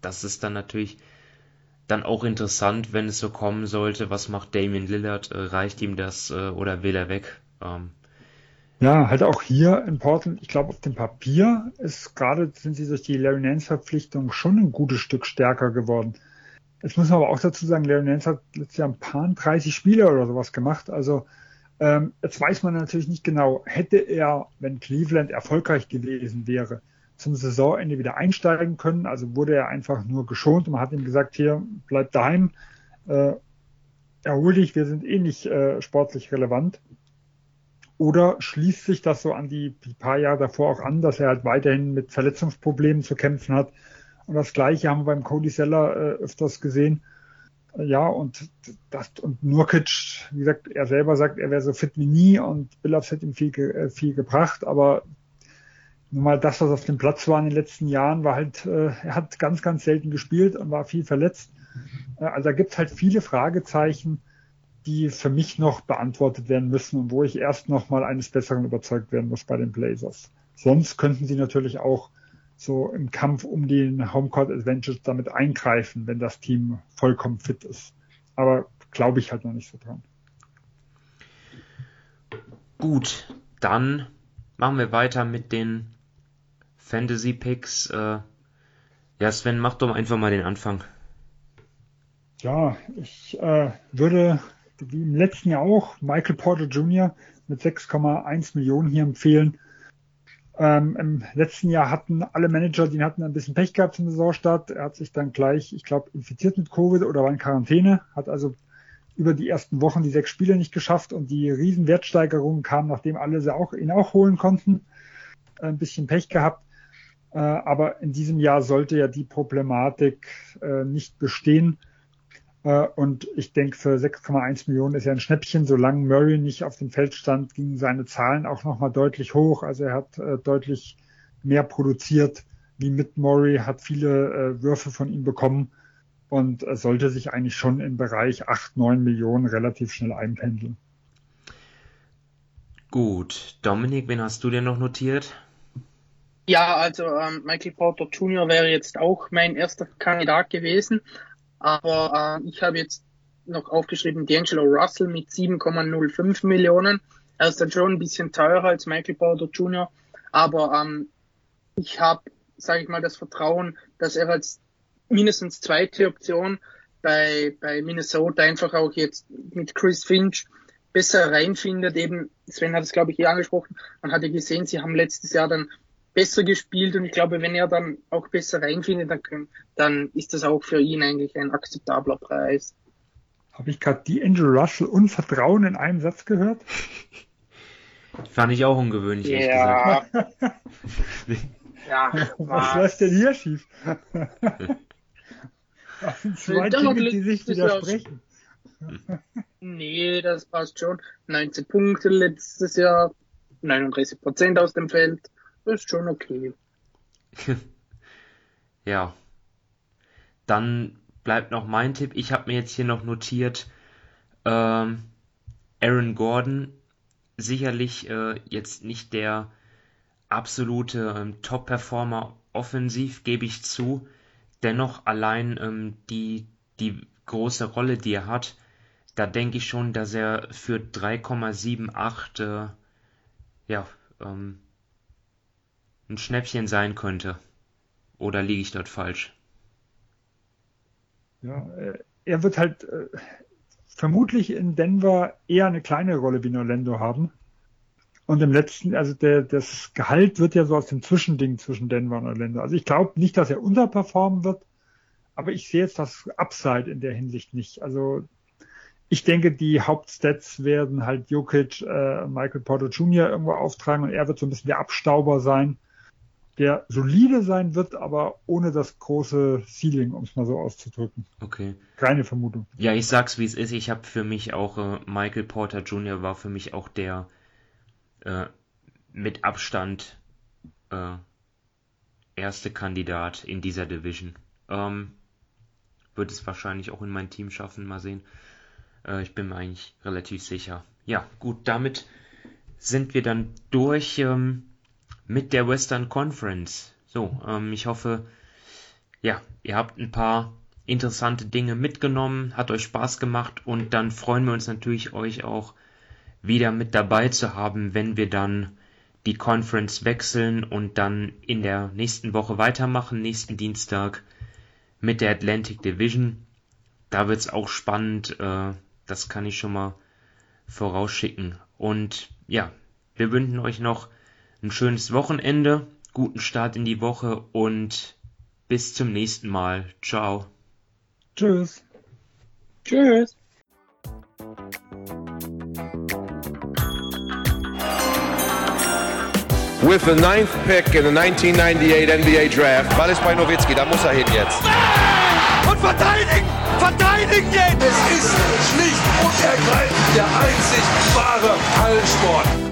[SPEAKER 5] das ist dann natürlich dann auch interessant, wenn es so kommen sollte. Was macht Damien Lillard? Äh, reicht ihm das äh, oder will er weg? Ähm,
[SPEAKER 7] ja, halt auch hier in Portland, ich glaube, auf dem Papier ist gerade, sind sie durch die Larry Nance Verpflichtung schon ein gutes Stück stärker geworden. Jetzt muss man aber auch dazu sagen, Larry Nance hat letztes Jahr ein paar 30 Spiele oder sowas gemacht. Also ähm, jetzt weiß man natürlich nicht genau, hätte er, wenn Cleveland erfolgreich gewesen wäre, zum Saisonende wieder einsteigen können. Also wurde er einfach nur geschont und man hat ihm gesagt, hier, bleib daheim, äh, erhol dich, wir sind eh nicht äh, sportlich relevant. Oder schließt sich das so an die, die paar Jahre davor auch an, dass er halt weiterhin mit Verletzungsproblemen zu kämpfen hat und das Gleiche haben wir beim Cody Seller äh, öfters gesehen. Ja, und das, und Nurkic, wie gesagt, er selber sagt, er wäre so fit wie nie und Billups hat ihm viel, äh, viel gebracht, aber nun mal das, was auf dem Platz war in den letzten Jahren, war halt, äh, er hat ganz, ganz selten gespielt und war viel verletzt. Äh, also da gibt es halt viele Fragezeichen, die für mich noch beantwortet werden müssen und wo ich erst noch mal eines Besseren überzeugt werden muss bei den Blazers. Sonst könnten sie natürlich auch so im Kampf um den Homecourt Advantage damit eingreifen, wenn das Team vollkommen fit ist. Aber glaube ich halt noch nicht so dran.
[SPEAKER 5] Gut, dann machen wir weiter mit den Fantasy Picks. Äh, ja, Sven, mach doch einfach mal den Anfang.
[SPEAKER 7] Ja, ich äh, würde, wie im letzten Jahr auch, Michael Porter Jr. mit 6,1 Millionen hier empfehlen. Ähm, Im letzten Jahr hatten alle Manager, die hatten ein bisschen Pech gehabt zum Saisonstart. Er hat sich dann gleich, ich glaube, infiziert mit Covid oder war in Quarantäne, hat also über die ersten Wochen die sechs Spiele nicht geschafft und die Riesenwertsteigerung kam, nachdem alle sie auch, ihn auch holen konnten. Ein bisschen Pech gehabt. Äh, aber in diesem Jahr sollte ja die Problematik äh, nicht bestehen. Äh, und ich denke, für 6,1 Millionen ist ja ein Schnäppchen. Solange Murray nicht auf dem Feld stand, gingen seine Zahlen auch nochmal deutlich hoch. Also er hat äh, deutlich mehr produziert wie mit Murray, hat viele äh, Würfe von ihm bekommen und sollte sich eigentlich schon im Bereich 8, 9 Millionen relativ schnell einpendeln.
[SPEAKER 5] Gut, Dominik, wen hast du denn noch notiert?
[SPEAKER 6] Ja, also ähm, Michael Porter Jr. wäre jetzt auch mein erster Kandidat gewesen. Aber äh, ich habe jetzt noch aufgeschrieben, D'Angelo Russell mit 7,05 Millionen. Er ist dann schon ein bisschen teurer als Michael Porter Jr. Aber ähm, ich habe, sage ich mal, das Vertrauen, dass er als mindestens zweite Option bei, bei Minnesota einfach auch jetzt mit Chris Finch besser reinfindet. Eben, Sven hat es, glaube ich, hier angesprochen. Man hatte gesehen, sie haben letztes Jahr dann besser gespielt und ich glaube, wenn er dann auch besser reinfindet, dann, können, dann ist das auch für ihn eigentlich ein akzeptabler Preis.
[SPEAKER 7] Habe ich gerade die Angel Russell und Vertrauen in einem Satz gehört?
[SPEAKER 5] Fand ich auch ungewöhnlich,
[SPEAKER 6] ehrlich ja. gesagt. [laughs]
[SPEAKER 7] ja, was läuft denn hier schief? [laughs] das sind zwei Dinge, die sich widersprechen. [laughs]
[SPEAKER 6] nee, das passt schon. 19 Punkte letztes Jahr, 39 Prozent aus dem Feld. Ist schon okay. [laughs]
[SPEAKER 5] ja. Dann bleibt noch mein Tipp. Ich habe mir jetzt hier noch notiert, ähm, Aaron Gordon, sicherlich äh, jetzt nicht der absolute ähm, Top-Performer offensiv, gebe ich zu. Dennoch allein ähm, die, die große Rolle, die er hat, da denke ich schon, dass er für 3,78 äh, ja, ähm, ein Schnäppchen sein könnte. Oder liege ich dort falsch?
[SPEAKER 7] Ja, äh, er wird halt äh, vermutlich in Denver eher eine kleine Rolle wie in Orlando haben. Und im letzten, also der, das Gehalt wird ja so aus dem Zwischending zwischen Denver und Orlando. Also ich glaube nicht, dass er unterperformen wird, aber ich sehe jetzt das Upside in der Hinsicht nicht. Also ich denke, die Hauptstats werden halt Jokic, äh, Michael Porter Jr. irgendwo auftragen und er wird so ein bisschen der Abstauber sein der solide sein wird, aber ohne das große Ceiling, um es mal so auszudrücken.
[SPEAKER 5] Okay.
[SPEAKER 7] Keine Vermutung.
[SPEAKER 5] Ja, ich sag's wie es ist. Ich habe für mich auch äh, Michael Porter Jr. war für mich auch der äh, mit Abstand äh, erste Kandidat in dieser Division. Ähm, wird es wahrscheinlich auch in mein Team schaffen, mal sehen. Äh, ich bin mir eigentlich relativ sicher. Ja, gut, damit sind wir dann durch ähm, mit der Western Conference. So, ähm, ich hoffe, ja, ihr habt ein paar interessante Dinge mitgenommen, hat euch Spaß gemacht und dann freuen wir uns natürlich, euch auch wieder mit dabei zu haben, wenn wir dann die Conference wechseln und dann in der nächsten Woche weitermachen, nächsten Dienstag mit der Atlantic Division. Da wird's auch spannend, äh, das kann ich schon mal vorausschicken. Und ja, wir wünschen euch noch ein schönes Wochenende, guten Start in die Woche und bis zum nächsten Mal. Ciao.
[SPEAKER 7] Tschüss.
[SPEAKER 6] Tschüss.
[SPEAKER 1] With the ninth pick in the 1998 NBA Draft,
[SPEAKER 2] Ball ist bei Nowitzki, da muss er hin jetzt.
[SPEAKER 3] Und verteidigen! Verteidigen jetzt!
[SPEAKER 4] Es ist schlicht und ergreifend der einzig wahre Hallensport.